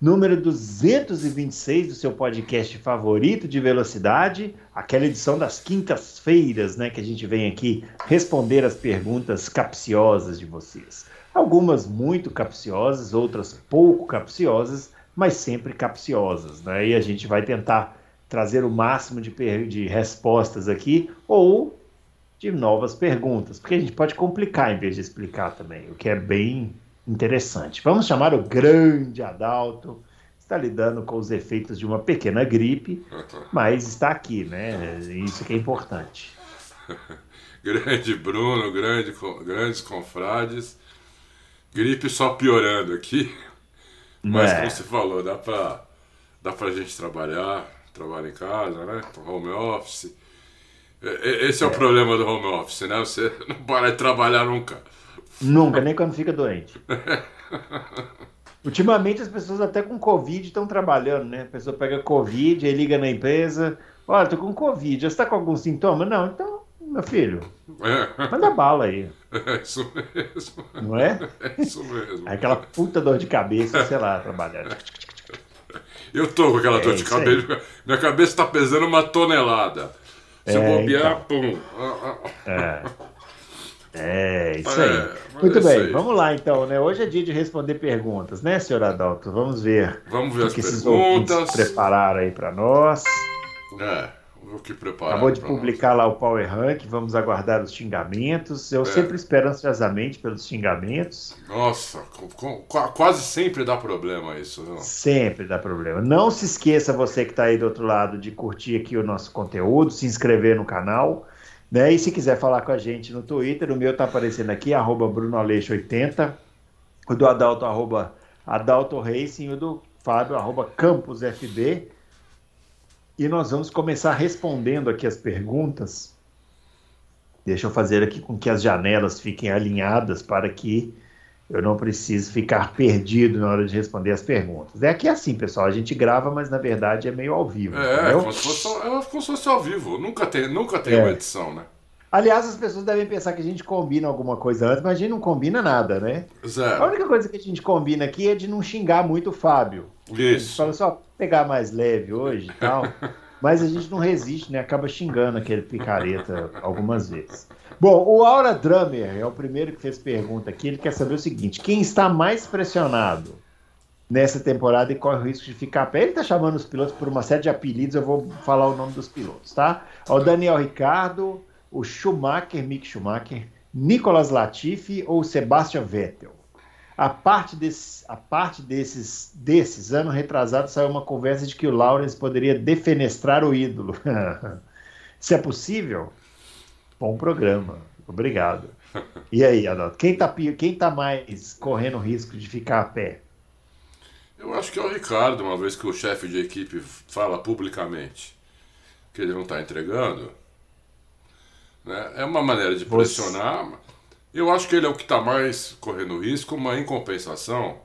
número 226 do seu podcast favorito de velocidade, aquela edição das quintas-feiras, né, que a gente vem aqui responder as perguntas capciosas de vocês. Algumas muito capciosas, outras pouco capciosas, mas sempre capciosas, né? E a gente vai tentar trazer o máximo de, de respostas aqui ou de novas perguntas, porque a gente pode complicar em vez de explicar também, o que é bem interessante. Vamos chamar o grande Adalto, está lidando com os efeitos de uma pequena gripe, mas está aqui, né? Isso que é importante. grande Bruno, grande, grandes confrades, gripe só piorando aqui, mas é. como você falou, dá para dá pra gente trabalhar, trabalhar em casa, né? Home office. Esse é, é o problema do home office, né? Você não para de trabalhar nunca. Nunca, nem quando fica doente. Ultimamente as pessoas até com Covid estão trabalhando, né? A pessoa pega Covid, aí liga na empresa, olha, tô com Covid, já está com algum sintoma? Não, então, meu filho, é. manda bala aí. É isso mesmo. Não é? É isso mesmo. É aquela puta dor de cabeça, sei lá, trabalhando. Eu tô com aquela é dor de cabeça. Minha cabeça está pesando uma tonelada. Se é, eu bobear, então. pum. É. É, isso aí. É, Muito bem, aí. vamos lá então, né? Hoje é dia de responder perguntas, né, senhor Adalto? Vamos ver. Vamos ver o as que perguntas. esses prepararam aí para nós. É, o que prepararam. Acabou de publicar nós. lá o Power Rank, vamos aguardar os xingamentos. Eu é. sempre espero ansiosamente pelos xingamentos. Nossa, quase sempre dá problema isso, não? Sempre dá problema. Não se esqueça, você que está aí do outro lado, de curtir aqui o nosso conteúdo, se inscrever no canal né? E se quiser falar com a gente no Twitter, o meu está aparecendo aqui, arroba BrunoAleixo80, o do Adalto, arroba Adalto Racing, o do Fábio, arroba CampusFB. E nós vamos começar respondendo aqui as perguntas. Deixa eu fazer aqui com que as janelas fiquem alinhadas para que eu não preciso ficar perdido na hora de responder as perguntas. É aqui assim, pessoal, a gente grava, mas na verdade é meio ao vivo. É, é como se fosse, é como se fosse ao vivo. Nunca tem, nunca tem é. uma edição, né? Aliás, as pessoas devem pensar que a gente combina alguma coisa antes, mas a gente não combina nada, né? Zero. A única coisa que a gente combina aqui é de não xingar muito o Fábio. Isso. A gente fala só pegar mais leve hoje e tal. mas a gente não resiste, né? Acaba xingando aquele picareta algumas vezes. Bom, o Aura Drummer é o primeiro que fez pergunta aqui. Ele quer saber o seguinte: quem está mais pressionado nessa temporada e corre o risco de ficar pé? Ele está chamando os pilotos por uma série de apelidos, eu vou falar o nome dos pilotos, tá? O Daniel Ricardo, o Schumacher, Mick Schumacher, Nicolas Latifi ou Sebastian Vettel. A parte, desse, a parte desses, desses, ano retrasado, saiu uma conversa de que o Lawrence poderia defenestrar o ídolo. Isso é possível? Bom programa. Obrigado. E aí, Adalto, quem está quem tá mais correndo risco de ficar a pé? Eu acho que é o Ricardo, uma vez que o chefe de equipe fala publicamente que ele não está entregando. Né? É uma maneira de pressionar. Você... Eu acho que ele é o que está mais correndo risco, mas em compensação,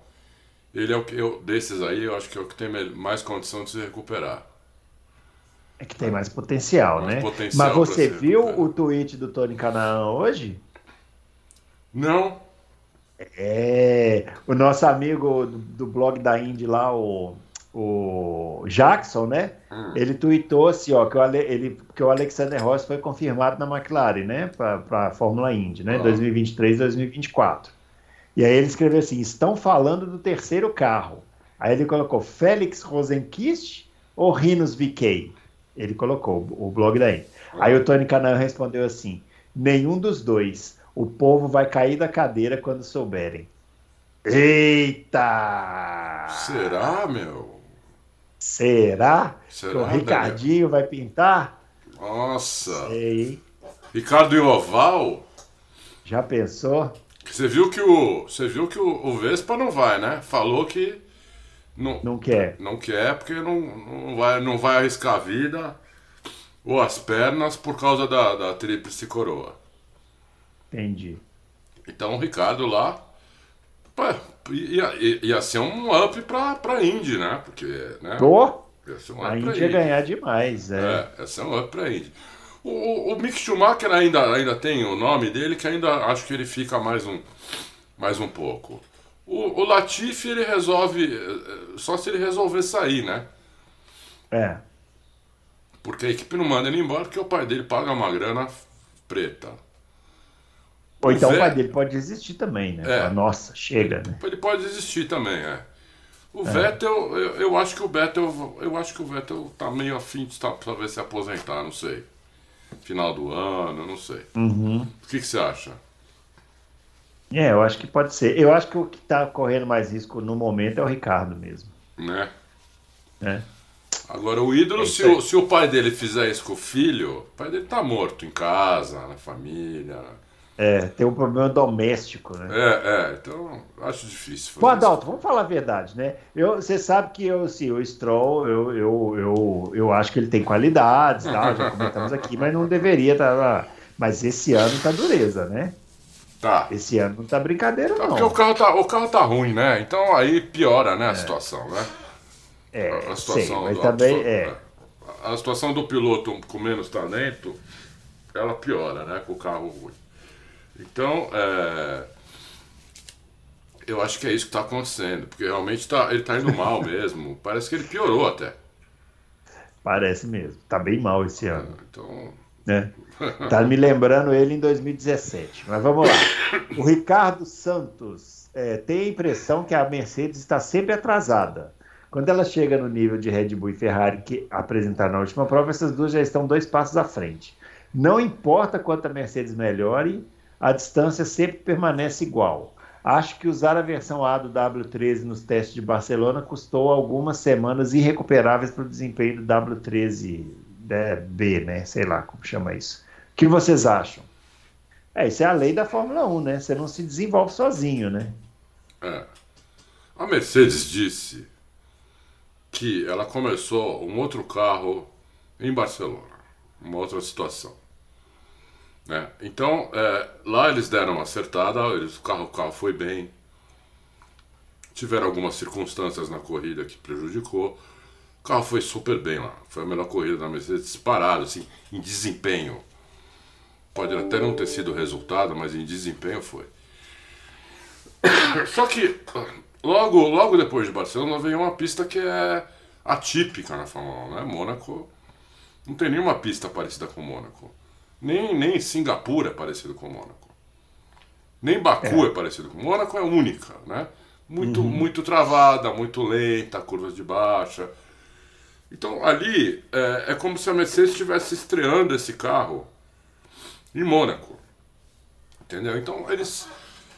ele é o que eu, desses aí, eu acho que é o que tem mais condição de se recuperar. É que tem mais potencial, mais né? Potencial Mas você viu o tweet do Tony Canaan hoje? Não. É, o nosso amigo do, do blog da Indy lá, o, o Jackson, né? Hum. Ele tweetou assim, ó, que o, ele, que o Alexander Rossi foi confirmado na McLaren, né? Para a Fórmula Indy, né? Oh. 2023, 2024. E aí ele escreveu assim: estão falando do terceiro carro. Aí ele colocou Félix Rosenquist ou Rinos VK? Ele colocou o blog daí. Aí o Tony Canaan respondeu assim: nenhum dos dois. O povo vai cair da cadeira quando souberem. Eita! Será, meu? Será? Será que o Ricardinho Daniel? vai pintar? Nossa! Sei. Ricardo e Oval? Já pensou? Você viu que o, você viu que o, o Vespa não vai, né? Falou que não, não quer. Não quer porque não, não, vai, não vai arriscar a vida. ou as pernas por causa da, da tríplice coroa. Entendi. Então o Ricardo lá pá, ia, ia, ser um up pra, pra Indy, né? Porque, né? Ser um A Índia ia ganhar demais, é. É, ia ser um up pra Indy. O, o, Mick Schumacher ainda, ainda tem o nome dele, que ainda acho que ele fica mais um, mais um pouco. O, o Latifi ele resolve, eh, só se ele resolver sair, né? É. Porque a equipe não manda ele embora porque o pai dele paga uma grana preta. Ou O então o Vé- pai dele pode desistir também, né? É. Nossa, chega, né? Ele pode desistir também, é. O Vettel, eu, eu acho que o Vettel, eu acho que o Vettel tá meio afim de tá, talvez se aposentar, não sei. Final do ano, não sei. Uhum. O que, que você acha? É, eu acho que pode ser. Eu acho que o que tá correndo mais risco no momento é o Ricardo mesmo. Né? Né? Agora, o ídolo, É se, o, se o pai dele fizer isso com o filho, o pai dele tá morto em casa, na família. É, tem um problema doméstico, né? É, é, então acho difícil. fazer Pô. Adalto, vamos falar a verdade, né? Eu, você sabe que eu, assim, o Stroll, eu, eu, eu, eu acho que ele tem qualidades, tá? já comentamos aqui, mas não deveria estar lá. Mas esse ano tá dureza, né? Tá. Esse ano não tá brincadeira, Tá, não. porque o carro tá, o carro tá ruim, né? Então aí piora, né, a situação, né? É, a sei, situação mas do também é. A situação do piloto com menos talento, ela piora, né? Com o carro ruim. Então, é, eu acho que é isso que está acontecendo, porque realmente tá, ele está indo mal mesmo. Parece que ele piorou até. Parece mesmo. Tá bem mal esse ano, Então, né? Tá me lembrando ele em 2017. Mas vamos lá. O Ricardo Santos é, tem a impressão que a Mercedes está sempre atrasada. Quando ela chega no nível de Red Bull e Ferrari que apresentaram na última prova, essas duas já estão dois passos à frente. Não importa quanto a Mercedes melhore, a distância sempre permanece igual. Acho que usar a versão A do W13 nos testes de Barcelona custou algumas semanas irrecuperáveis para o desempenho do W13B, né? Sei lá como chama isso. O que vocês acham? É, isso é a lei da Fórmula 1, né? Você não se desenvolve sozinho, né? é. A Mercedes disse que ela começou um outro carro em Barcelona, uma outra situação. Né? Então, é, lá eles deram uma acertada, eles, o, carro, o carro foi bem. Tiveram algumas circunstâncias na corrida que prejudicou. O carro foi super bem lá. Foi a melhor corrida da Mercedes disparado, assim, em desempenho. Pode até não ter sido resultado, mas em desempenho foi. Só que logo, logo depois de Barcelona veio uma pista que é atípica na Fórmula 1, né? Mônaco não tem nenhuma pista parecida com Mônaco. Nem, nem Singapura é parecido com Mônaco. Nem Baku é, parecido com Mônaco, é única, né? Muito, muito travada, muito lenta, curvas de baixa. Então ali é, é como se a Mercedes estivesse estreando esse carro em Mônaco. Entendeu? Então eles.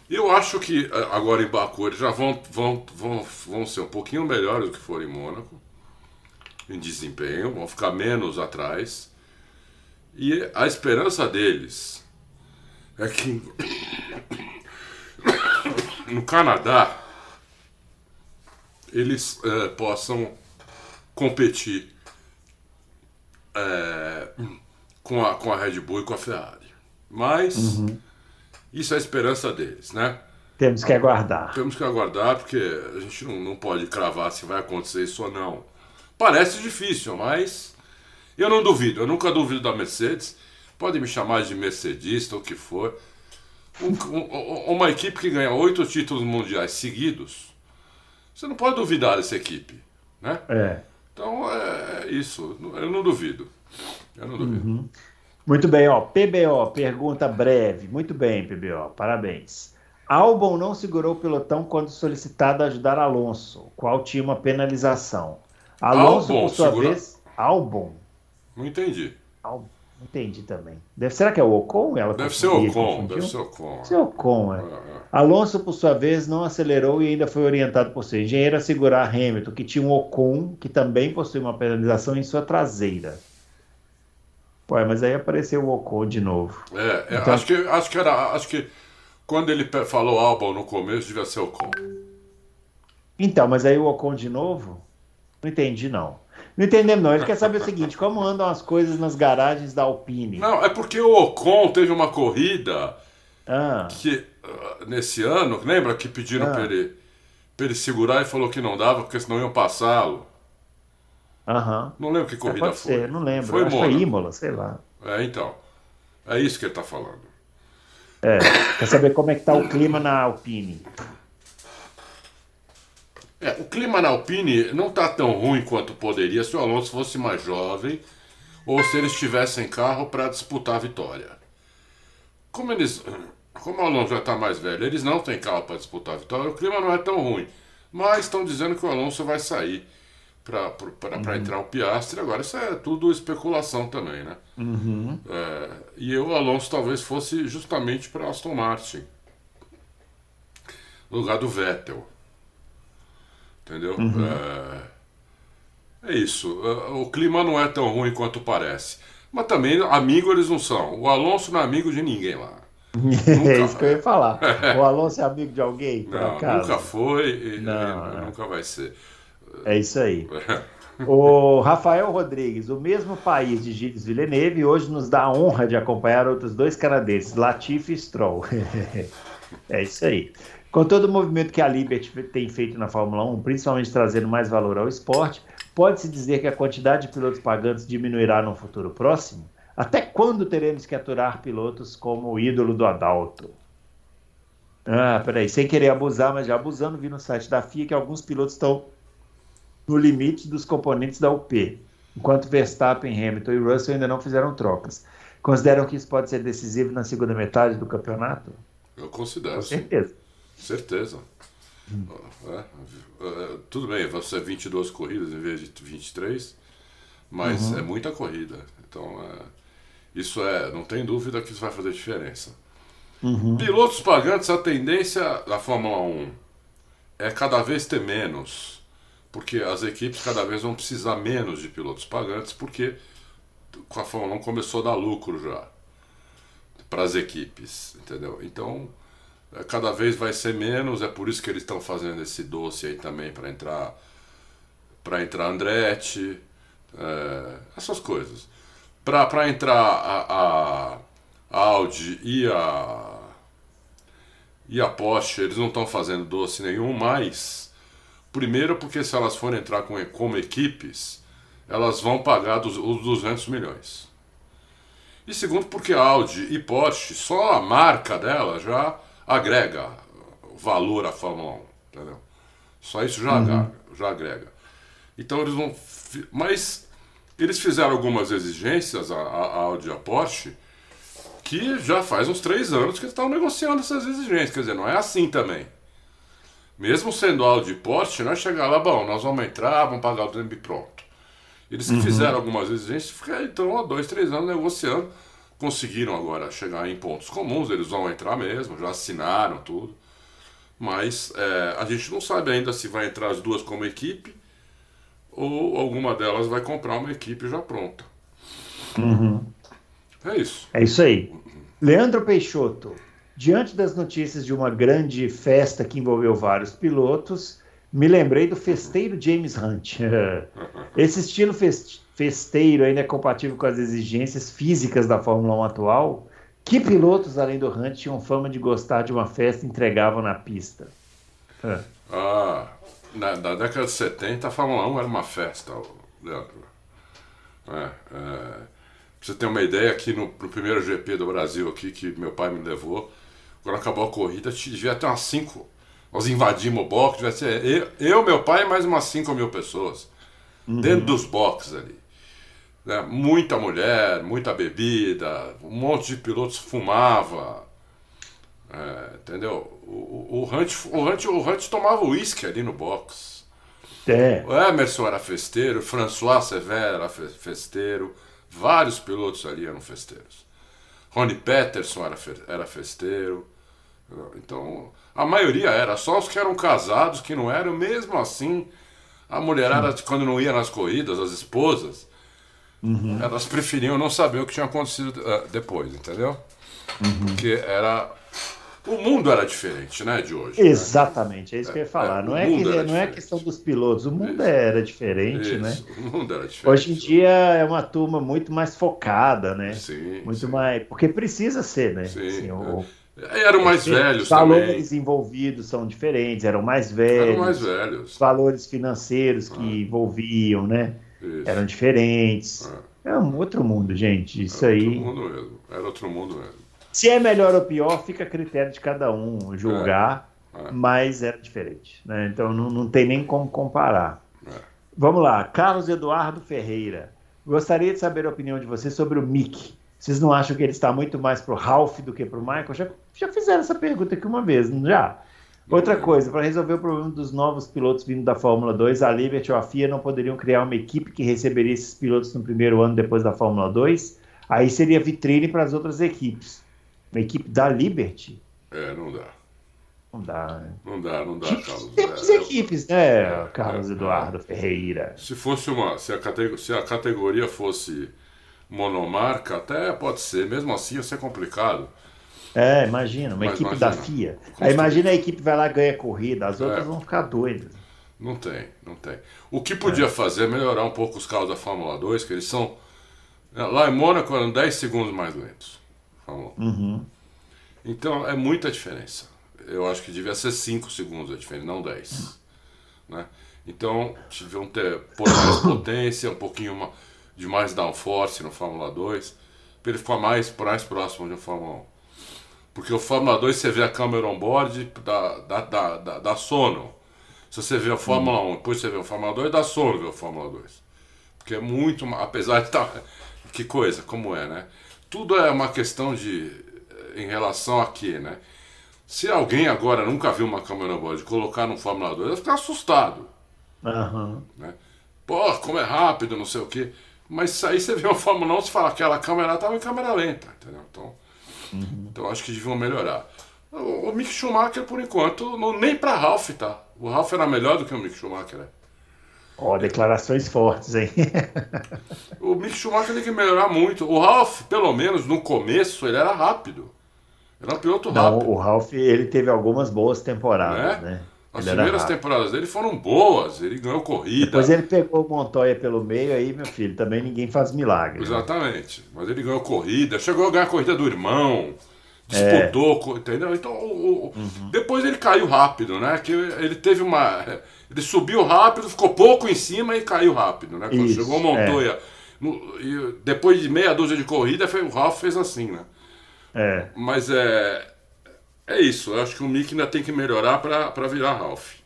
Eu acho que eh, agora em Baku eles já vão, vão, vão, vão ser um pouquinho melhores do que foram em Mônaco. Em desempenho, vão ficar menos atrás. E a esperança deles é que no Canadá eles eh, possam competir eh, com, a, com a Red Bull e com a Ferrari. Mas isso é a esperança deles, né? Temos que aguardar. Temos que aguardar porque a gente não, não pode cravar se vai acontecer isso ou não. Parece difícil, mas eu não duvido. Eu nunca duvido da Mercedes. Pode me chamar de mercedista ou o que for. Um- um- uma equipe que ganha oito títulos mundiais seguidos, você não pode duvidar dessa equipe, né? É. Então é isso. Eu não duvido. Eu não duvido. Muito bem, ó. PBO, pergunta breve. Muito bem, PBO, parabéns. Albon não segurou o pelotão quando solicitado a ajudar Alonso, qual tinha uma penalização. Alonso, Albon por sua segura- vez. Albon. Não entendi. Albon. Entendi também. Deve, será que é o Ocon? Ela Deve ser confundiu, Ocon, deve ser Ocon. Deve ser Ocon, é. É, é. Alonso, por sua vez, não acelerou e ainda foi orientado por seu engenheiro a segurar Hamilton, que tinha um Ocon, que também possui uma penalização em sua traseira. Ué, mas aí apareceu o Ocon de novo. É, é, Então- acho que acho que era acho que quando ele falou Albon no começo devia ser Ocon. Então, mas aí o Ocon de novo? Não entendi, não. Não entendemos, não. Ele quer saber o seguinte: como andam as coisas nas garagens da Alpine? Não, é porque o Ocon teve uma corrida Ah, que uh, nesse ano, lembra que pediram Ah. pra, ele, pra ele segurar e falou que não dava, porque senão iam passá-lo. aham. Não lembro que É, corrida pode foi. ser, não lembro. Foi Acho foi. Imola, sei lá. É, então. É isso que ele tá falando. É, quer saber como é que tá o clima na Alpine. É, o clima na Alpine não tá tão ruim quanto poderia se o Alonso fosse mais jovem ou se eles tivessem carro para disputar a vitória. Como eles, como o Alonso já está mais velho, eles não têm carro para disputar a vitória, o clima não é tão ruim. Mas estão dizendo que o Alonso vai sair para entrar o Piastre. Agora, isso é tudo especulação também, né? É, e o Alonso talvez fosse justamente para Aston Martin, no lugar do Vettel. Entendeu? É, é isso. É, O clima não é tão ruim quanto parece. Mas também, amigo eles não são. O Alonso não é amigo de ninguém lá. é isso que eu ia falar. O Alonso é amigo de alguém, Não, nunca foi e, e Não, não. nunca vai ser. É isso aí. O Rafael Rodrigues, o mesmo país de Gilles Villeneuve, hoje nos dá a honra de acompanhar outros dois canadenses, Latifi e Stroll. é isso aí. Com todo o movimento que a Liberty tem feito na Fórmula 1, principalmente trazendo mais valor ao esporte, pode-se dizer que a quantidade de pilotos pagantes diminuirá no futuro próximo? Até quando teremos que aturar pilotos como o ídolo do Adalto? Ah, peraí, sem querer abusar, mas já abusando, vi no site da FIA que alguns pilotos estão no limite dos componentes da UP, enquanto Verstappen, Hamilton e Russell ainda não fizeram trocas. Consideram que isso pode ser decisivo na segunda metade do campeonato? Eu considero, Com sim. Certeza. Certeza. É, é, tudo bem, vão ser 22 corridas em vez de 23, mas é muita corrida. Então, é, isso é, não tem dúvida que isso vai fazer diferença. Pilotos pagantes, a tendência da Fórmula 1 é cada vez ter menos, porque as equipes cada vez vão precisar menos de pilotos pagantes, porque com a Fórmula 1 começou a dar lucro já para as equipes, entendeu? Então, cada vez vai ser menos, é por isso que eles estão fazendo esse doce aí também para entrar para entrar Andretti, é, essas coisas. Para entrar a, a Audi e a e a Porsche, eles não estão fazendo doce nenhum, mas primeiro porque se elas forem entrar com, como equipes, elas vão pagar dos, os 200 milhões. E segundo porque Audi e Porsche, só a marca dela já agrega valor à Fórmula 1, entendeu? Só isso já, agrega, já agrega. Então eles vão. Mas eles fizeram algumas exigências, a, a Audi e a Porsche, que já faz uns três anos que eles estão negociando essas exigências. Quer dizer, não é assim também. Mesmo sendo Audi e Porsche, não é chegar lá, bom, nós vamos entrar, vamos pagar o tempo e pronto. Eles que fizeram algumas exigências, ficaram então há dois, três anos negociando. Conseguiram agora chegar em pontos comuns, eles vão entrar mesmo, já assinaram tudo. Mas é, a gente não sabe ainda se vai entrar as duas como equipe ou alguma delas vai comprar uma equipe já pronta. É isso. É isso aí. Leandro Peixoto, diante das notícias de uma grande festa que envolveu vários pilotos, me lembrei do festeiro James Hunt. Esse estilo fes- festeiro ainda é compatível com as exigências físicas da Fórmula 1 atual? Que pilotos, além do Hunt, tinham fama de gostar de uma festa e entregavam na pista? É. Ah, na, na década de 70 a Fórmula 1 era uma festa, Leandro. É, é, pra você ter uma ideia, aqui no, no primeiro GP do Brasil aqui, que meu pai me levou, quando acabou a corrida, devia ter umas 5. Nós invadimos o box, devia ser eu, eu, meu pai e mais umas 5 mil pessoas. Dentro dos boxes ali. Né, Muita mulher, muita bebida, um monte de pilotos fumava. É, entendeu? O, o, o, Hunt, o, Hunt, o Hunt tomava uísque ali no box. É. O Emerson era festeiro, o François Severo era fe- festeiro, vários pilotos ali eram festeiros. Ronnie Peterson era, fe- era festeiro. Então, a maioria era, só os que eram casados que não eram, mesmo assim, a mulherada, quando não ia nas corridas, as esposas, elas preferiam não saber o que tinha acontecido eh, depois, entendeu? Porque era o mundo era diferente, né, de hoje. Né? Exatamente, né? é isso que eu ia falar. É, não, é que, não é questão dos pilotos, o mundo isso. era diferente, né? isso. né? O mundo era diferente. Hoje em dia é uma turma muito mais focada, né? Sim. Muito sim. mais. Porque precisa ser, né? Sim. Assim, o, é, eram mais velhos Os valores também. envolvidos são diferentes, eram mais velhos. Eram mais velhos. Os valores financeiros que ah. envolviam, né? Isso. Eram diferentes. Ah. É um outro mundo, gente. Isso Era aí. Outro mundo mesmo. Era outro mundo mesmo. Se é melhor ou pior, fica a critério de cada um julgar, é, é. mas era diferente. Né? Então não, não tem nem como comparar. É. Vamos lá, Carlos Eduardo Ferreira. Gostaria de saber a opinião de você sobre o Mick. Vocês não acham que ele está muito mais pro Ralph do que pro Michael? Já, já fizeram essa pergunta aqui uma vez, não já? Outra coisa, para resolver o problema dos novos pilotos vindo da Fórmula 2, a Liberty ou a FIA não poderiam criar uma equipe que receberia esses pilotos no primeiro ano depois da Fórmula 2? Aí seria vitrine para as outras equipes uma equipe da Liberty. É, não dá. Não dá, né? Não dá, não dá, Carlos. Temos é, equipes, né, é, Carlos é, Eduardo Ferreira? Se fosse uma. Se a, categoria, se a categoria fosse monomarca, até pode ser. Mesmo assim ia ser complicado. É, imagina, uma Mas equipe imagina, da FIA. Aí imagina a equipe vai lá e ganha corrida, as outras é. vão ficar doidas. Não tem, não tem. O que podia é. fazer é melhorar um pouco os carros da Fórmula 2, que eles são. Lá em Mônaco eram 10 segundos mais lentos. Uhum. Então é muita diferença. Eu acho que devia ser 5 segundos a diferença, não 10. Né? Então, deviam ter por mais potência, um pouquinho de mais downforce no Fórmula 2, para ele ficar mais, mais próximo de um Fórmula 1. Porque o Fórmula 2 você vê a câmera on-board, dá, dá, dá, dá, dá sono. Se você vê a Fórmula hum. 1, depois você vê o Fórmula 2, dá sono ver o Fórmula 2. Porque é muito, apesar de estar. Tá, que coisa, como é, né? tudo é uma questão de. em relação a quê, né? Se alguém agora nunca viu uma câmera board colocar no Fórmula 2, vai ficar assustado. Uhum. Né? Pô, como é rápido, não sei o quê. Mas aí você vê uma Fórmula 1 e fala aquela câmera estava em câmera lenta, entendeu? Então, uhum. então acho que deviam melhorar. O, o Mick Schumacher, por enquanto, não, nem para Ralph tá. O Ralph era melhor do que o Mick Schumacher, né? Ó, oh, declarações fortes, hein? o Mick Schumacher tem que melhorar muito. O Ralph, pelo menos no começo, ele era rápido. Era um piloto rápido. Não, o Ralph, ele teve algumas boas temporadas, né? né? As ele primeiras temporadas dele foram boas, ele ganhou corrida. Depois ele pegou o Montoya pelo meio, aí, meu filho, também ninguém faz milagre. Né? Exatamente. Né? Mas ele ganhou corrida, chegou a ganhar a corrida do irmão, disputou, é. entendeu? Então, o, o, uhum. depois ele caiu rápido, né? Que ele teve uma. Ele subiu rápido, ficou pouco em cima e caiu rápido, né? Quando Isso, chegou o Montoya, é. no, e depois de meia dúzia de corrida, foi, o Ralph fez assim, né? É. Mas é. É isso, eu acho que o Mick ainda tem que melhorar para virar Ralph.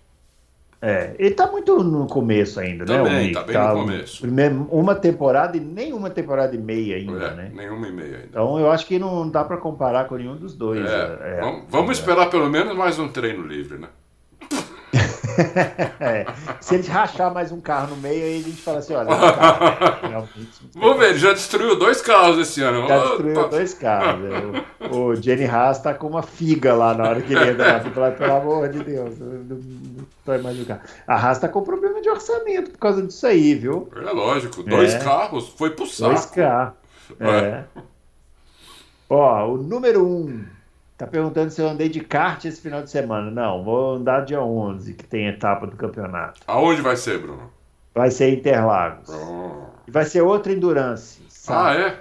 É, ele tá muito no começo ainda, Também, né? Também, tá bem tá no começo. Primeiro, uma temporada e nem uma temporada e meia ainda, é, né? Nenhuma e meia ainda. Então eu acho que não dá para comparar com nenhum dos dois. É, é, vamos, vamos esperar pelo menos mais um treino livre, né? é. Se ele rachar mais um carro no meio, aí a gente fala assim, olha, carro, Vamos ver, ele já destruiu dois carros esse ano. Já destruiu dois carros. Né? O, o Jenny Haas tá com uma figa lá na hora que ele entra lá, pelo amor de Deus. Não, não mais o carro. A Haas tá com problema de orçamento por causa disso aí, viu? É lógico, dois é. carros, foi pro saco. Dois carros. É. Ó, o número um Tá perguntando se eu andei de kart esse final de semana. Não, vou andar dia 11, que tem etapa do campeonato. Aonde vai ser, Bruno? Vai ser Interlagos. Oh. E vai ser outra Endurance. Sabe? Ah,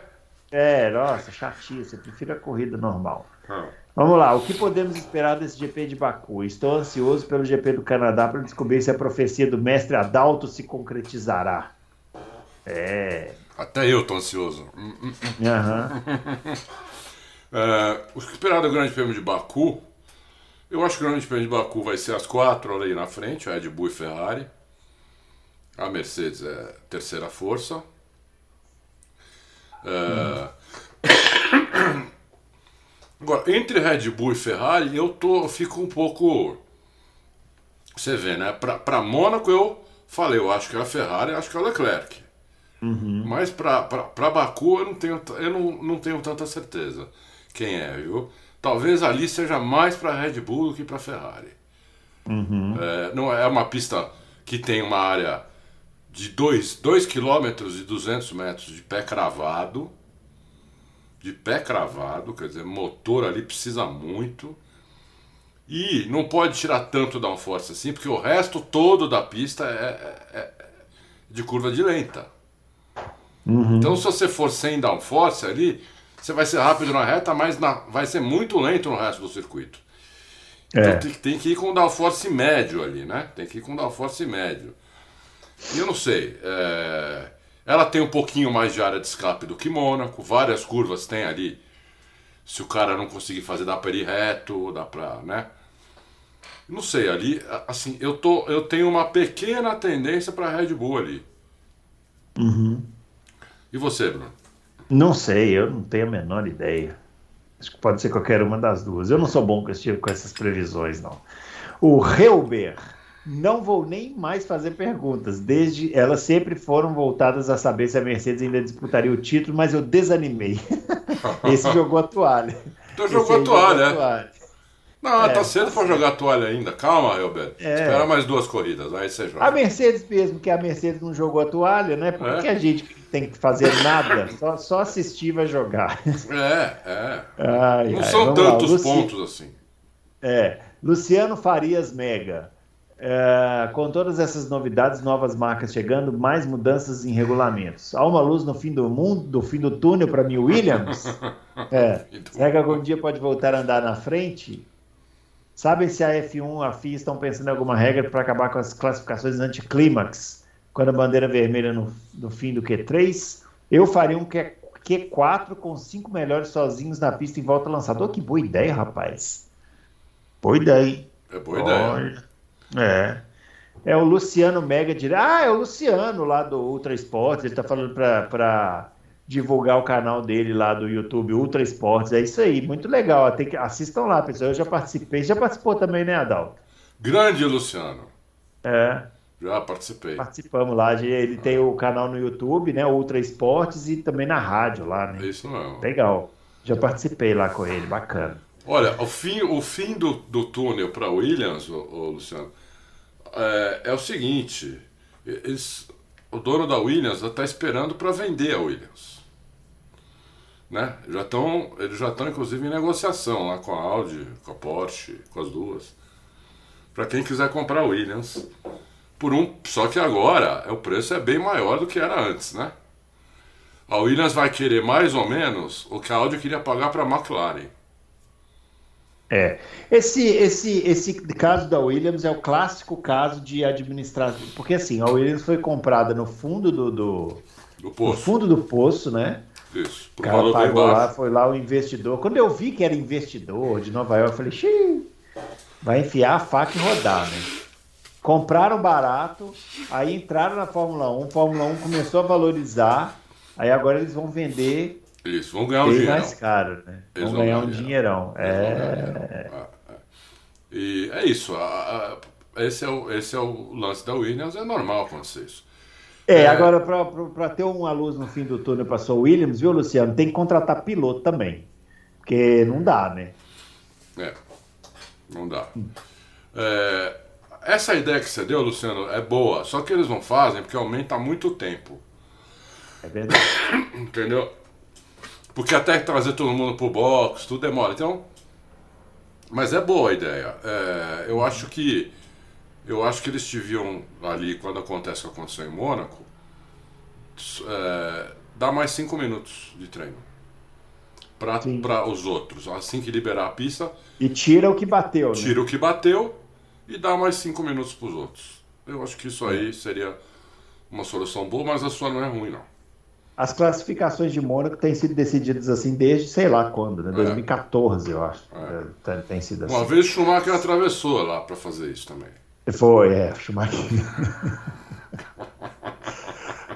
é? É, nossa, chatice. Eu prefiro a corrida normal. Ah. Vamos lá, o que podemos esperar desse GP de Baku? Estou ansioso pelo GP do Canadá para descobrir se a profecia do mestre Adalto se concretizará. É. Até eu tô ansioso. Aham. Uhum. É, o esperado Grande Prêmio de Baku, eu acho que o Grande Prêmio de Baku vai ser as quatro ali na frente, Red Bull e Ferrari. A Mercedes é terceira força. É... Hum. Agora, entre Red Bull e Ferrari, eu tô, eu fico um pouco. Você vê, né? Para Mônaco eu falei, eu acho que é a Ferrari, eu acho que é a Leclerc. Uhum. Mas para Baku eu não tenho, eu não, não tenho tanta certeza quem é, viu? Talvez ali seja mais para Red Bull do que para Ferrari. Uhum. É, não é uma pista que tem uma área de 2 km e 200 metros de pé cravado. De pé cravado, quer dizer, motor ali precisa muito. E não pode tirar tanto downforce assim, porque o resto todo da pista é, é, é de curva de lenta. Uhum. Então, se você for sem downforce ali, você vai ser rápido na reta, mas na, vai ser muito lento no resto do circuito. É. Então, tem, tem, que ir com downforce médio ali, né? Tem que ir com downforce médio. E eu não sei. É... Ela tem um pouquinho mais de área de escape do que Mônaco, várias curvas tem ali. Se o cara não conseguir fazer, dá pra ir reto, dá pra, né? Não sei, ali, assim, eu, tô, eu tenho uma pequena tendência para Red Bull ali. Uhum. E você, Bruno? Não sei, eu não tenho a menor ideia. Acho que pode ser qualquer uma das duas. Eu não sou bom com, esse, tipo, com essas previsões, não. O Helber, não vou nem mais fazer perguntas. Desde elas sempre foram voltadas a saber se a Mercedes ainda disputaria o título, mas eu desanimei. Esse jogou a toalha. Então jogou a toalha, a toalha. Não, é, tá cedo para jogar toalha ainda. Calma, Elber. É. Espera mais duas corridas, aí você joga. A Mercedes mesmo, que a Mercedes não jogou a toalha, né? Por que é. a gente tem que fazer nada? Só, só assistir vai jogar. É, é. Ai, não ai, são tantos Luci... pontos assim. É. Luciano Farias Mega. É, com todas essas novidades, novas marcas chegando, mais mudanças em regulamentos. Há uma luz no fim do mundo, do fim do túnel para mim, Williams? É. Será que algum dia pode voltar a andar na frente? Sabem se a F1 a FIA estão pensando em alguma regra para acabar com as classificações anticlímax, quando a bandeira vermelha no, no fim do Q3? Eu faria um Q, Q4 com cinco melhores sozinhos na pista em volta lançador. Que boa ideia, rapaz. Boa ideia. É boa ideia. É. É o Luciano Mega direto. Ah, é o Luciano lá do Ultra Esportes. Ele está falando para divulgar o canal dele lá do YouTube, Ultra Esportes. É isso aí, muito legal. Tem que, assistam lá, pessoal. Eu já participei. Já participou também, né, Adalto? Grande Luciano. É. Já participei. Participamos lá. Ele tem o canal no YouTube, né? Ultra Esportes e também na rádio lá, né? Isso mesmo. Legal. Já participei lá com ele, bacana. Olha, o fim, o fim do, do túnel para Williams, ô, ô, Luciano, é, é o seguinte: eles, o dono da Williams está esperando para vender a Williams né? Já estão, eles já estão inclusive em negociação lá com a Audi, com a Porsche, com as duas. Para quem quiser comprar a Williams. Por um, só que agora o preço é bem maior do que era antes, né? A Williams vai querer mais ou menos o que a Audi queria pagar para a McLaren. É. Esse, esse, esse caso da Williams é o clássico caso de administração. Porque assim, a Williams foi comprada no fundo do, do, do poço. No fundo do poço, né? Isso. O cara pagou lá, foi lá o investidor. Quando eu vi que era investidor de Nova York, eu falei, xiii, vai enfiar a faca e rodar, né? Compraram barato, aí entraram na Fórmula 1, Fórmula 1 começou a valorizar, aí agora eles vão vender isso, vão ganhar um dinheirão. mais caro, né? Eles vão, ganhar um dinheirão. É... é... E é isso. A, a, esse, é o, esse é o lance da Williams, é normal acontecer isso. É, é. agora para ter uma luz no fim do túnel para o Williams, viu, Luciano? Tem que contratar piloto também. Porque não dá, né? É, não dá. É, essa ideia que você deu, Luciano, é boa, só que eles não fazem porque aumenta muito o tempo. É verdade. Entendeu? Porque até trazer todo mundo pro box, tudo demora. Então, mas é boa a ideia. É, eu acho que eu acho que eles deviam ali, quando acontece o que aconteceu em Mônaco, é, dar mais cinco minutos de treino para os outros. Assim que liberar a pista. E tira o que bateu, né? Tira o que bateu e dá mais cinco minutos para os outros. Eu acho que isso aí seria uma solução boa, mas a sua não é ruim, não. As classificações de Mônaco têm sido decididas assim desde sei lá quando, né? 2014, é. eu acho. É. Tem, tem sido assim. Uma vez o Schumacher atravessou lá para fazer isso também. Foi, é, Schumacher.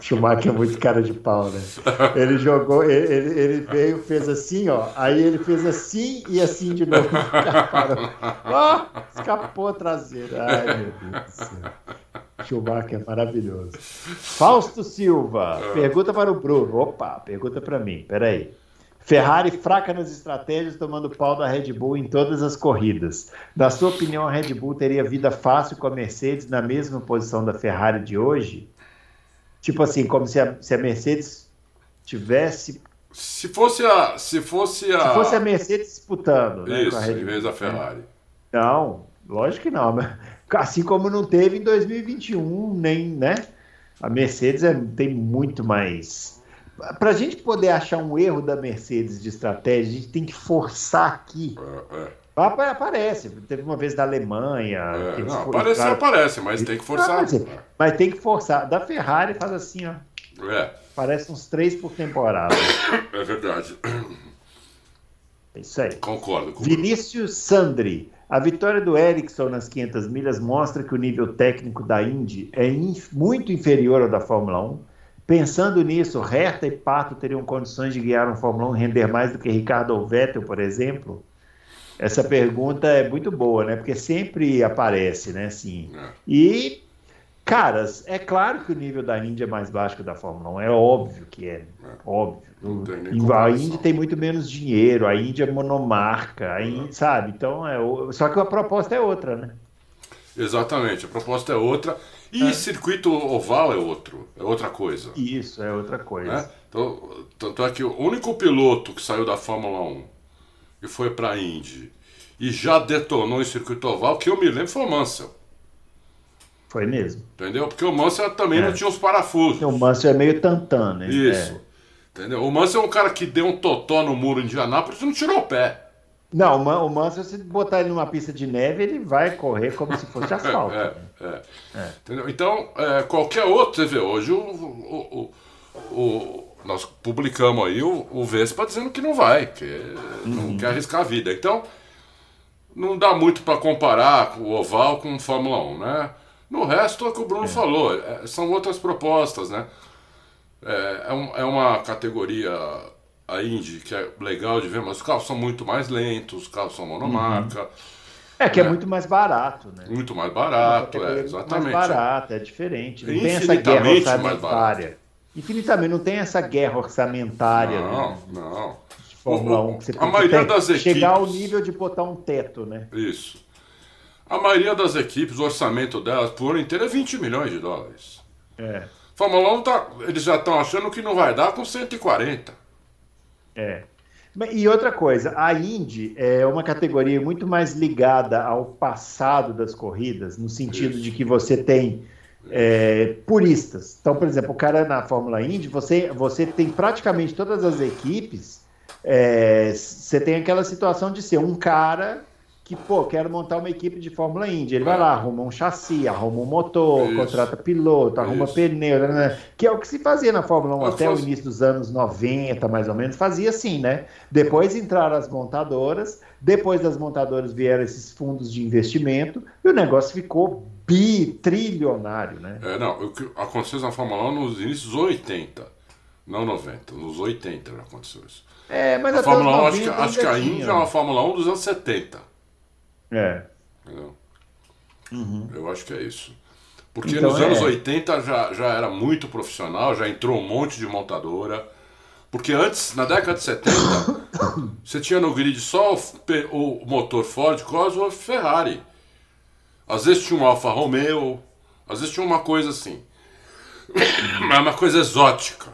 Schumacher é muito cara de pau, né? Ele jogou, ele, ele veio, fez assim, ó. Aí ele fez assim e assim de novo. oh, escapou a traseira. Ai, meu Deus do céu. Schumacher é maravilhoso. Fausto Silva, pergunta para o Bruno. Opa, pergunta para mim. Peraí. Ferrari fraca nas estratégias, tomando pau da Red Bull em todas as corridas. Na sua opinião, a Red Bull teria vida fácil com a Mercedes na mesma posição da Ferrari de hoje? Tipo assim, como se a, se a Mercedes tivesse. Se fosse a. Se fosse a. Se fosse a Mercedes disputando. Né, Isso, em vez da Ferrari. Não, lógico que não. Assim como não teve em 2021, nem, né? A Mercedes é, tem muito mais. Para a gente poder achar um erro da Mercedes de estratégia, a gente tem que forçar aqui. É, é. Aparece. Teve uma vez da Alemanha. É, não, aparece, aparece, mas tem que forçar. Mas, mas, tem que forçar. Da Ferrari faz assim, ó. É. Parece uns três por temporada. É verdade. É isso aí. Concordo. concordo. Vinícius Sandri. A vitória do Ericsson nas 500 milhas mostra que o nível técnico da Indy é inf muito inferior ao da Fórmula 1. Pensando nisso, Herta e Pato teriam condições de guiar um Fórmula 1 e render mais do que Ricardo ou Vettel, por exemplo? Essa pergunta é muito boa, né? Porque sempre aparece, né? Assim. É. E, caras, é claro que o nível da Indy é mais baixo que o da Fórmula 1. É óbvio que é. é. Óbvio. A Indy tem muito menos dinheiro, a Indy é monomarca, a Indy, sabe? Então, é, só que a proposta é outra, né? Exatamente, a proposta é outra. E é. circuito oval é outro, é outra coisa. Isso, é outra coisa. Né? Então, tanto é que o único piloto que saiu da Fórmula 1 e foi para a Indy e já detonou em circuito oval, que eu me lembro, foi o Mansell. Foi mesmo. Entendeu? Porque o Mansell também é. não tinha os parafusos. O Mansell é meio tantã, né? Isso. É. Entendeu? O Mansell é um cara que deu um totó no muro em Indianápolis e não tirou o pé. Não, o Mansell, se botar ele numa pista de neve, ele vai correr como se fosse asfalto. é, é, é. Entendeu? Então, é, qualquer outro, você vê, hoje o, o, o, o nós publicamos aí o, o Vespa dizendo que não vai, que uhum. não quer arriscar a vida. Então, não dá muito para comparar o oval com o Fórmula 1, né? No resto, é o que o Bruno é. falou, é, são outras propostas, né? É, é, um, é uma categoria a Indy que é legal de ver, mas os carros são muito mais lentos, os carros são monomarca. Uhum. É que é, é, muito mais barato, né? Muito mais barato, é, exatamente. Mais barato, é diferente. Não tem essa guerra orçamentária. Infinitamente, não tem essa guerra orçamentária. Não, né? não. De Fórmula 1, que você a maioria das equipes... chegar ao nível de botar um teto, né? Isso. A maioria das equipes, o orçamento delas por ano inteiro é 20 milhões de dólares. É. Fórmula 1 tá, eles já estão achando que não vai dar com 140. É. E outra coisa, a Indy é uma categoria muito mais ligada ao passado das corridas, no sentido Isso. de que você tem é, puristas. Então, por exemplo, o cara na Fórmula Indy, você, você tem praticamente todas as equipes, é, você tem aquela situação de ser um cara que, pô, quero montar uma equipe de Fórmula Indy. Ele vai lá, arruma um chassi, arruma um motor, Isso. contrata piloto, arruma Isso. pneu, né, né? que é o que se fazia na Fórmula 1 Eu até o início dos anos 90, mais ou menos, fazia assim, né? Depois entraram as montadoras, depois das montadoras vieram esses fundos de investimento e o negócio ficou bitrilionário, né? É, não, o que aconteceu na Fórmula 1 nos inícios dos 80, não 90, nos 80 já aconteceu isso. É, mas a Fórmula 1, acho que, acho que a Indy é uma Fórmula 1 dos anos 70. É. Entendeu? Uhum. Eu acho que é isso. Porque então, nos anos é. 80 já, já era muito profissional, já entrou um monte de montadora. Porque antes, na década de 70, você tinha no grid só o, o motor Ford, Cosworth Ferrari. Às vezes tinha um Alfa Romeo, às vezes tinha uma coisa assim. Mas uma coisa exótica.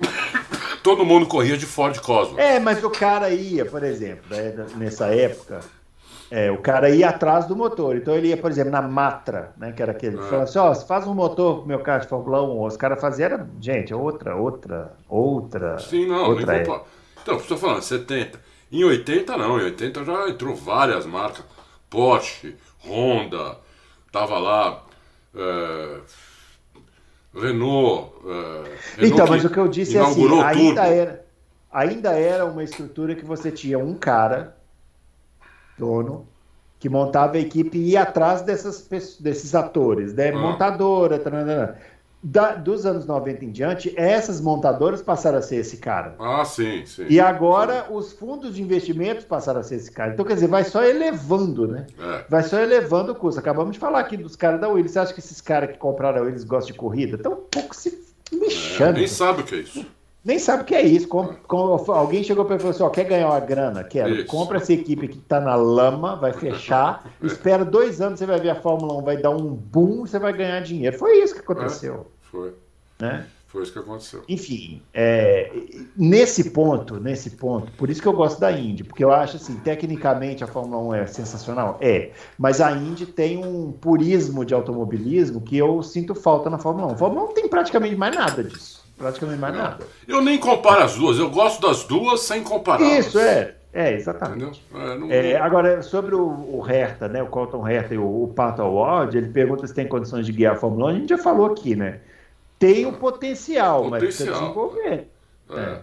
Todo mundo corria de Ford Cosworth. É, mas o cara ia, por exemplo, né, nessa época, é, o cara ia atrás do motor. Então ele ia, por exemplo, na Matra, né? Que era aquele. É. Falava assim, ó, oh, faz um motor pro meu carro de Fórmula 1. Os caras faziam, era, gente, outra, outra, outra. Sim, não, outra nem. Então, estou falando, 70. Em 80 não, em 80 já entrou várias marcas. Porsche, Honda, tava lá. É, Renault, é, Renault. Então, mas o que eu disse é assim, ainda era, ainda era uma estrutura que você tinha um cara dono, que montava a equipe e ia atrás dessas, desses atores, né? Ah. Montadora, tarana, da, dos anos 90 em diante, essas montadoras passaram a ser esse cara. Ah, sim, sim. E agora sim. os fundos de investimentos passaram a ser esse cara. Então, quer dizer, vai só elevando, né? É. Vai só elevando o custo. Acabamos de falar aqui dos caras da Willis. Você acha que esses caras que compraram a Willis gostam de corrida? Estão um pouco se mexendo. É, nem sabe o que é isso nem sabe o que é isso. Com, com, alguém chegou para ele e falou assim: ó, quer ganhar uma grana? Quero. Isso. Compra essa equipe que está na lama, vai fechar, é. espera dois anos, você vai ver a Fórmula 1, vai dar um boom, você vai ganhar dinheiro. Foi isso que aconteceu. Foi. Né? Foi isso que aconteceu. Enfim, é, nesse ponto, nesse ponto, por isso que eu gosto da Indy, porque eu acho assim, tecnicamente a Fórmula 1 é sensacional, é, mas a Indy tem um purismo de automobilismo que eu sinto falta na Fórmula 1. A Fórmula 1 não tem praticamente mais nada disso, praticamente mais nada. Eu nem comparo as duas, eu gosto das duas sem comparar. Isso é, é exatamente. É, não... é, agora sobre o, o, Hertha, né, o Colton Hertha e o, o Pato Award, ele pergunta se tem condições de guiar a Fórmula 1. A gente já falou aqui, né? Tem o potencial, potencial. mas precisa desenvolver. É. é.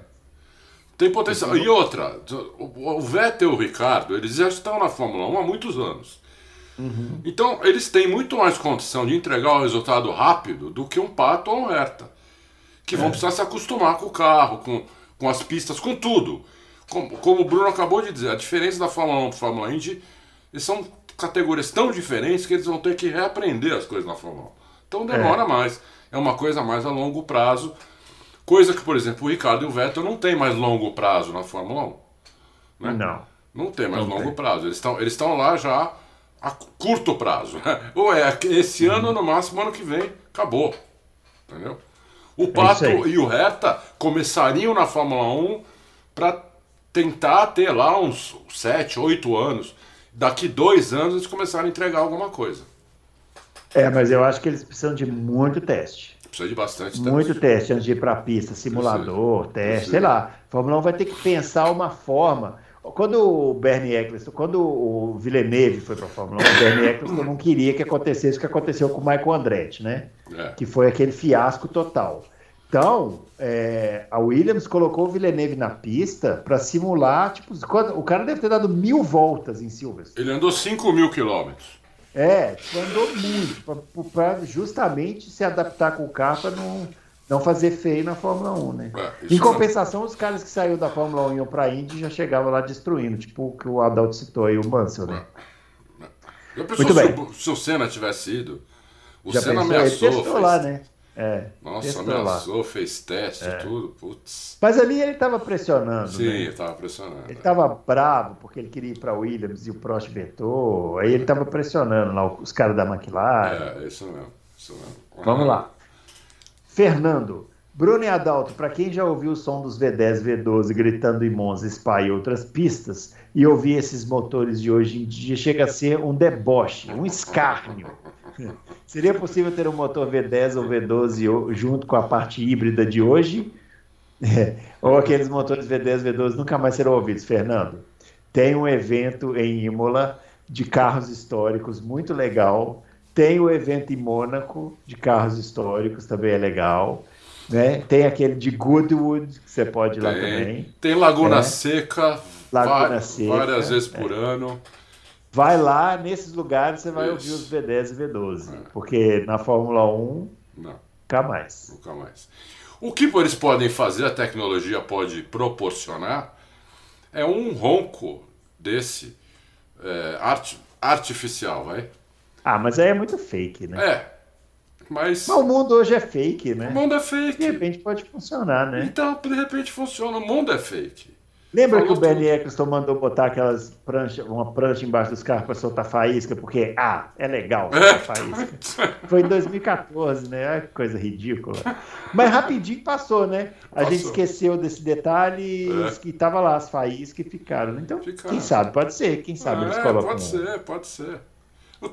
Tem potencial. E outra, o Vettel e o Ricardo, eles já estão na Fórmula 1 há muitos anos. Uhum. Então, eles têm muito mais condição de entregar o resultado rápido do que um Pato ou um Hertha. Que vão é. precisar se acostumar com o carro, com, com as pistas, com tudo. Como, como o Bruno acabou de dizer, a diferença da Fórmula 1 para a Fórmula Indy, eles são categorias tão diferentes que eles vão ter que reaprender as coisas na Fórmula 1. Então demora é. mais. É uma coisa mais a longo prazo Coisa que, por exemplo, o Ricardo e o Vettel não tem mais longo prazo na Fórmula 1. Né? Não. Não tem mais não longo tem. prazo. Eles estão eles lá já a curto prazo. Né? Ou é esse ano, uhum. no máximo, ano que vem, acabou. Entendeu? O é Pato é e o Hertha começariam na Fórmula 1 para tentar ter lá uns 7, 8 anos. Daqui dois anos eles começarem a entregar alguma coisa. É, mas eu acho que eles precisam de muito teste. Precisa de bastante teste. Muito teste antes de ir para a pista, simulador, Precisa. teste, Precisa. sei lá. Fórmula 1 vai ter que pensar uma forma. Quando o Bernie Eccleston, quando o Villeneuve foi para a Fórmula 1, o Bernie Eccleston não queria que acontecesse o que aconteceu com o Michael Andretti, né? É. Que foi aquele fiasco total. Então, é, a Williams colocou o Villeneuve na pista para simular, tipo, o cara deve ter dado mil voltas em Silverstone. Ele andou 5 mil quilômetros. É, andou muito, para justamente se adaptar com o carro para não, não fazer feio na Fórmula 1, né? É, em compensação, os caras que saíram da Fórmula 1 e iam para a Indy já chegavam lá destruindo, tipo o que o Adalto citou aí, o Mansell, né? É. Muito bem. Se, o, se o Senna tivesse ido? O já Senna pensou, ameaçou. Ele testou fez... lá, né? É, Nossa, ameaçou, lá. fez teste é. tudo, putz. Mas ali ele estava pressionando. Sim, né? ele estava pressionando. Ele estava bravo porque ele queria ir para Williams e o Prost vetou. Aí ele estava pressionando lá os caras da McLaren. É, isso mesmo. Isso mesmo. Vamos lá. Fernando, Bruno e Adalto, para quem já ouviu o som dos V10, V12 gritando em Monza, Spa e outras pistas, e ouvir esses motores de hoje em dia, chega a ser um deboche, um escárnio. Seria possível ter um motor V10 ou V12 junto com a parte híbrida de hoje? Ou aqueles motores V10, V12 nunca mais serão ouvidos, Fernando? Tem um evento em Imola de carros históricos muito legal. Tem o evento em Mônaco de carros históricos, também é legal. Né? Tem aquele de Goodwood, que você pode ir lá também. Tem Laguna é. Seca, Laguna Seca, várias vezes por é. ano. Vai lá, nesses lugares você vai Isso. ouvir os V10 e V12. É. Porque na Fórmula 1, Não. nunca mais. Nunca mais. O que eles podem fazer, a tecnologia pode proporcionar, é um ronco desse é, art, artificial, vai? Ah, mas aí é muito fake, né? É. Mas... mas o mundo hoje é fake, né? O mundo é fake. De repente pode funcionar, né? Então, de repente funciona. O mundo é fake. Lembra Falou que o Bernie Eccleston mandou botar aquelas pranchas, uma prancha embaixo dos carros para soltar faísca, porque, ah, é legal soltar faísca. Foi em 2014, né? Que coisa ridícula. Mas rapidinho passou, né? A passou. gente esqueceu desse detalhe é. que tava lá as faíscas que ficaram. Então, ficaram. quem sabe, pode ser, quem sabe é, eles colocam. Pode ser, pode ser.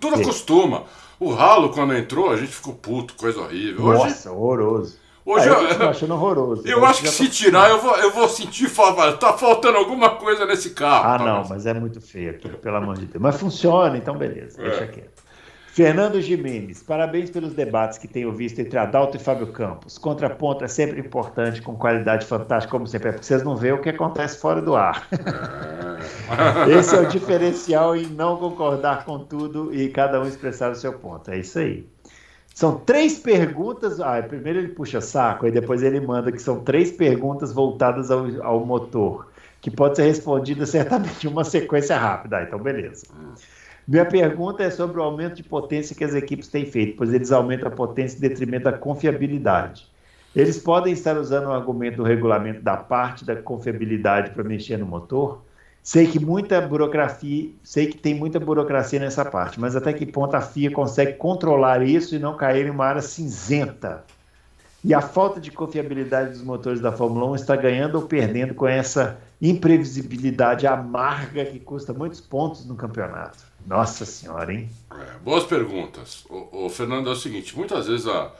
Tudo Sim. acostuma. O ralo, quando entrou, a gente ficou puto, coisa horrível. Nossa, Hoje... horroroso. Hoje ah, eu, eu achando horroroso. Eu acho que se tirar, eu vou, eu vou sentir falta. Tá faltando alguma coisa nesse carro. Ah, tá não, mas é muito feio pelo amor de Deus. Mas funciona, então beleza, é. deixa quieto. Fernando Jimenez, parabéns pelos debates que tenho visto entre Adalto e Fábio Campos. Contraponto é sempre importante, com qualidade fantástica, como sempre é, porque vocês não veem o que acontece fora do ar. É. Esse é o diferencial em não concordar com tudo e cada um expressar o seu ponto. É isso aí. São três perguntas. Ah, primeiro ele puxa saco, aí depois ele manda que são três perguntas voltadas ao, ao motor, que pode ser respondida certamente uma sequência rápida. Ah, então, beleza. Minha pergunta é sobre o aumento de potência que as equipes têm feito, pois eles aumentam a potência em detrimento da confiabilidade. Eles podem estar usando o argumento do regulamento da parte da confiabilidade para mexer no motor? Sei que muita burocracia, sei que tem muita burocracia nessa parte, mas até que ponto a FIA consegue controlar isso e não cair em uma área cinzenta? E a falta de confiabilidade dos motores da Fórmula 1 está ganhando ou perdendo com essa imprevisibilidade amarga que custa muitos pontos no campeonato. Nossa senhora, hein? É, boas perguntas. O, o, Fernando é o seguinte, muitas vezes a... o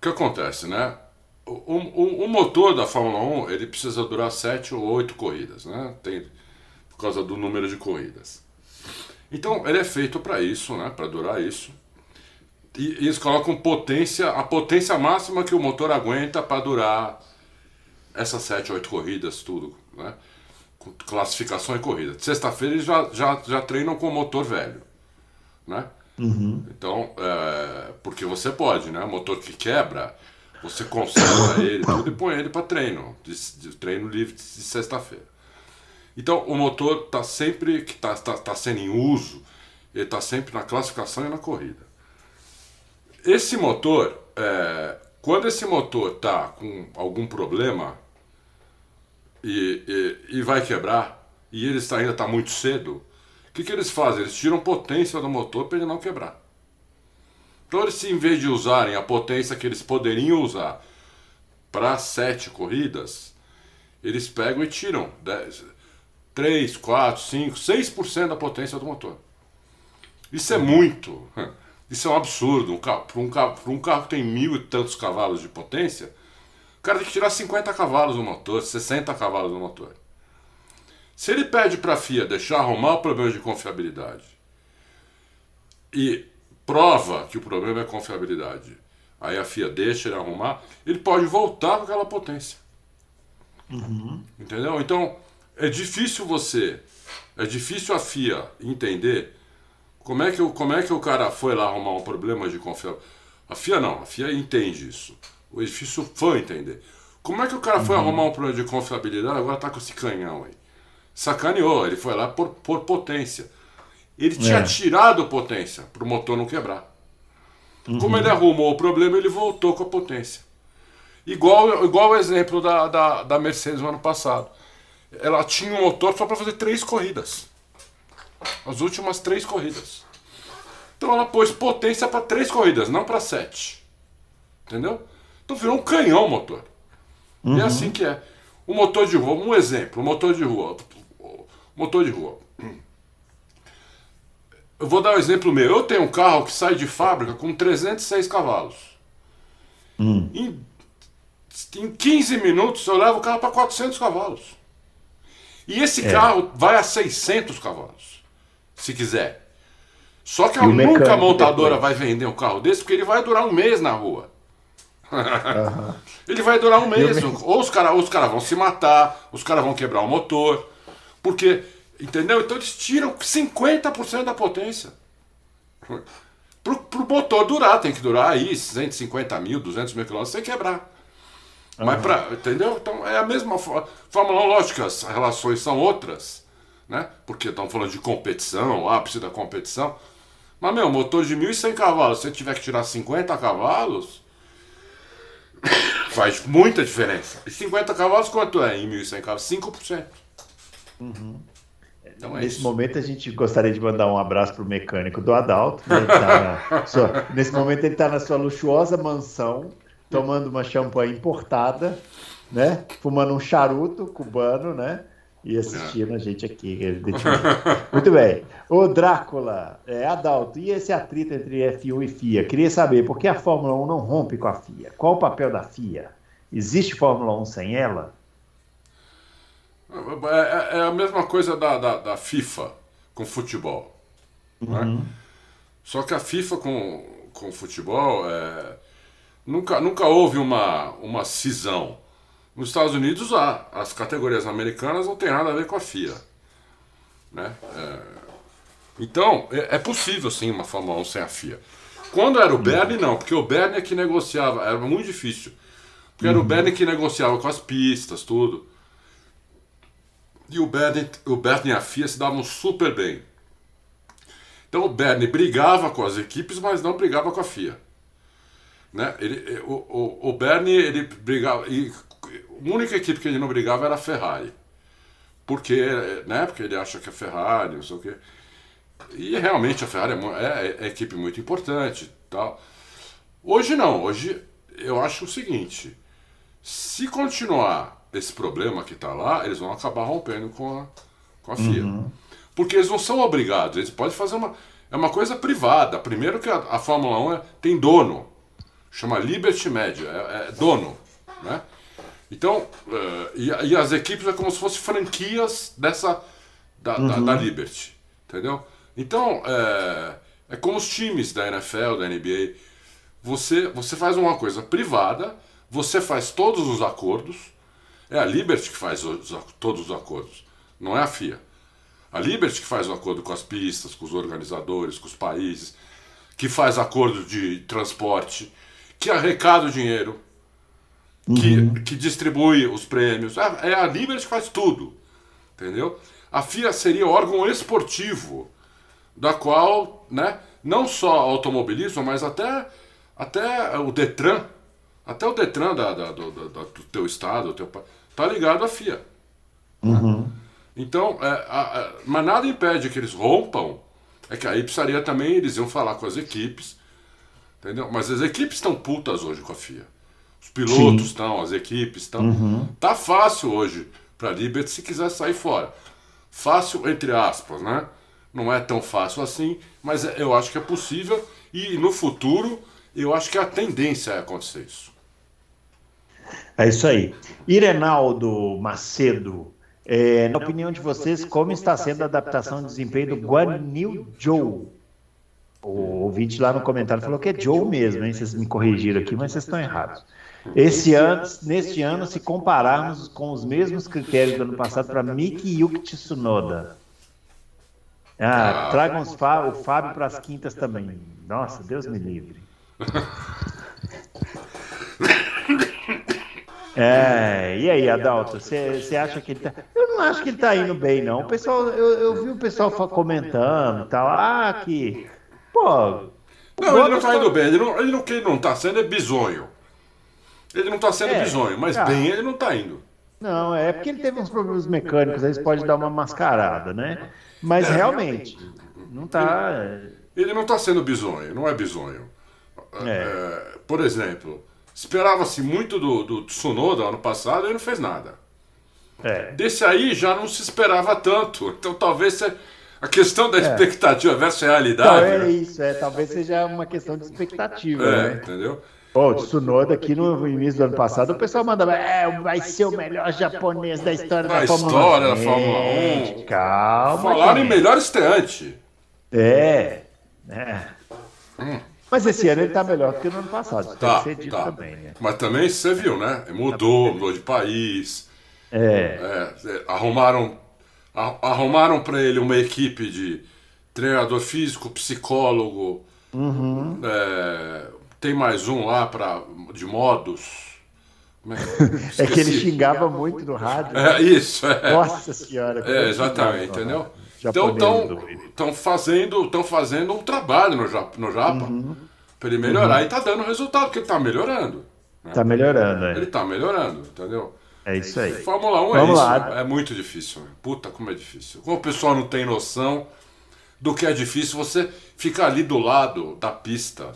que acontece, né? O, o, o, motor da Fórmula 1 ele precisa durar sete ou oito corridas, né? Tem, por causa do número de corridas. Então ele é feito para isso, né? Para durar isso. E, e eles colocam potência, a potência máxima que o motor aguenta para durar essas sete, oito corridas, tudo, né? classificação e corrida. Sexta-feira eles já, já, já treinam com o motor velho, né? Uhum. Então, é, porque você pode, né? Motor que quebra, você conserta ele tudo e põe ele para treino, de, de, treino livre de sexta-feira. Então, o motor está sempre que está tá, tá sendo em uso, ele está sempre na classificação e na corrida. Esse motor, é, quando esse motor está com algum problema, e, e, e vai quebrar, e ele ainda está muito cedo, o que, que eles fazem? Eles tiram potência do motor para ele não quebrar. Então, em vez de usarem a potência que eles poderiam usar para sete corridas, eles pegam e tiram 10, 3, 4, 5, 6% da potência do motor. Isso é muito. Isso é um absurdo. Um carro, para, um carro, um carro que tem mil e tantos cavalos de potência, o cara tem que tirar 50 cavalos no motor, 60 cavalos no motor. Se ele pede para a FIA deixar arrumar o problema de confiabilidade e prova que o problema é confiabilidade, aí a FIA deixa ele arrumar, ele pode voltar com aquela potência. Uhum. Entendeu? Então é difícil você, é difícil a FIA entender como é que, como é que o cara foi lá arrumar um problema de confiabilidade. A FIA não, a FIA entende isso. O edifício foi entender. Como é que o cara foi uhum. arrumar um problema de confiabilidade agora tá com esse canhão aí? Sacaneou, ele foi lá por, por potência. Ele tinha é. tirado potência para o motor não quebrar. Uhum. Como ele arrumou o problema, ele voltou com a potência. Igual, igual o exemplo da, da, da Mercedes no ano passado. Ela tinha um motor só para fazer três corridas. As últimas três corridas. Então ela pôs potência para três corridas, não para sete. Entendeu? Então virou um canhão o motor. Uhum. E é uhum. assim que é. O motor de rua, um exemplo, o motor de rua. Motor de rua. Eu vou dar um exemplo meu. Eu tenho um carro que sai de fábrica com 306 cavalos. Hum. Em, em 15 minutos eu levo o carro para 400 cavalos. E esse é. carro vai a 600 cavalos, se quiser. Só que nunca a montadora depois. vai vender um carro desse porque ele vai durar um mês na rua. Uhum. Ele vai durar um mês. Ou os caras os cara vão se matar, os caras vão quebrar o motor. Porque, entendeu? Então eles tiram 50% da potência. Pro, pro motor durar, tem que durar aí 150 mil, 200 mil quilômetros sem quebrar. Uhum. Mas pra, entendeu? Então é a mesma Fórmula 1, lógico que as relações são outras, né? Porque estamos falando de competição, ápice da competição. Mas, meu, motor de 1.100 cavalos, se você tiver que tirar 50 cavalos, Faz muita diferença. E 50 cavalos quanto é em 1.100 cavalos? 5%. Uhum. Então, é nesse isso. momento a gente gostaria de mandar um abraço para o mecânico do Adalto. Né? Tá sua... nesse momento ele está na sua luxuosa mansão, tomando uma champanhe importada, né? Fumando um charuto cubano, né? e assistindo a gente aqui. Muito bem. O Drácula, é, Adalto, e esse atrito entre F1 e FIA? Queria saber por que a Fórmula 1 não rompe com a FIA? Qual o papel da FIA? Existe Fórmula 1 sem ela? É, é, é a mesma coisa da, da, da FIFA com futebol. É? Uhum. Só que a FIFA com, com futebol é, nunca, nunca houve uma, uma cisão. Nos Estados Unidos, há. as categorias americanas não tem nada a ver com a FIA. Né? É... Então, é, é, possível sim uma Fórmula 1 sem a FIA. Quando era o uhum. Bernie, não, porque o Bernie é que negociava, era muito difícil. Porque era o uhum. Bernie que negociava com as pistas, tudo. E o Bernie, o Bernie e a FIA se davam super bem. Então o Bernie brigava com as equipes, mas não brigava com a FIA. Né? Ele, o, o, o Bernie ele brigava, e a única equipe que ele não brigava era a Ferrari. Porque, né, porque ele acha que a Ferrari, não sei o quê. E realmente a Ferrari é, é, é equipe muito importante tal. Hoje não, hoje eu acho o seguinte: se continuar esse problema que está lá, eles vão acabar rompendo com a, com a FIA. Uhum. Porque eles não são obrigados, eles podem fazer uma. É uma coisa privada. Primeiro que a, a Fórmula 1 é, tem dono, chama Liberty Media, é, é dono. Né? Então, uh, e, e, as equipes é como se fossem franquias dessa da, uhum. da, da, Liberty, entendeu? Então, é, é como os times da NFL, da NBA. Você, você faz uma coisa privada, você faz todos os acordos, é a Liberty que faz os, todos os acordos, não é a FIA. A Liberty que faz o acordo com as pistas, com os organizadores, com os países, que faz acordo de transporte, que arrecada o dinheiro, uhum. que, que distribui os prêmios. É, é a Liberty que faz tudo, entendeu? A FIA seria o órgão esportivo, da qual, né, não só automobilismo, mas até, até o Detran, até o Detran da, da, do, da, do teu estado, do teu, tá ligado à FIA. Uhum. Então, é, a, a, mas nada impede que eles rompam. É que aí precisaria também, eles iam falar com as equipes, entendeu? Mas as equipes estão putas hoje com a FIA. Os pilotos estão, as equipes estão. Uhum. Tá fácil hoje para a Liberty se quiser sair fora. Fácil, entre aspas, né? Não é tão fácil assim, mas é, eu acho que é possível e no futuro eu acho que a tendência é acontecer isso. É isso aí. Irenaldo Macedo, é, na opinião de vocês, como está sendo a adaptação e desempenho do Guanil Joe? O ouvinte lá no comentário falou que é Joe mesmo, hein? Vocês me corrigiram aqui, mas vocês estão errados. Esse ano, neste ano, se compararmos com os mesmos critérios do ano passado para Miki Yuki Tsunoda. Ah, tragam o Fábio para as quintas também. Nossa, Deus me livre. É, e aí, Adalto, você acha que ele tá. Eu não acho que ele tá indo bem, não. O pessoal, eu, eu vi o pessoal comentando e tal. Ah, que. Pô. Não, ele não tá indo bem. Ele não, ele não, que ele não tá sendo é bizonho. Ele não tá sendo é, bizonho, mas bem ele não tá indo. Não, é porque ele teve uns problemas mecânicos, aí pode dar uma mascarada, né? Mas é, realmente, não tá. Ele, ele não tá sendo bizonho, não é bizonho. É. é por exemplo. Esperava-se muito do, do Tsunoda ano passado e ele não fez nada. É. Desse aí já não se esperava tanto. Então talvez a questão da é. expectativa versus realidade. Então, é isso, é, talvez seja uma questão de expectativa. É, né? entendeu? Pô, o Tsunoda aqui no início do ano passado, o pessoal mandava, é, vai ser o melhor japonês da história da, da Fórmula 1. história da Fórmula 1. Calma. Falaram em melhor estreante. É. É. Hum. Mas esse ano ele está melhor do que no ano passado. Tá, tá. Também, né? Mas também você viu, né? Mudou, mudou de país. É. é, é arrumaram arrumaram para ele uma equipe de treinador físico, psicólogo. Uhum. É, tem mais um lá pra, de modos. É, é que ele xingava muito no rádio. É, isso, é. Nossa senhora. É, exatamente, entendeu? Então estão fazendo, tão fazendo um trabalho no Japa, no Japa uhum. para ele melhorar uhum. e tá dando resultado, porque ele tá melhorando. Né? Tá melhorando, é. Ele tá melhorando, entendeu? É isso aí. Fórmula 1 é Vamos é isso. Lá. É muito difícil. Puta, como é difícil. Como o pessoal não tem noção do que é difícil, você ficar ali do lado da pista,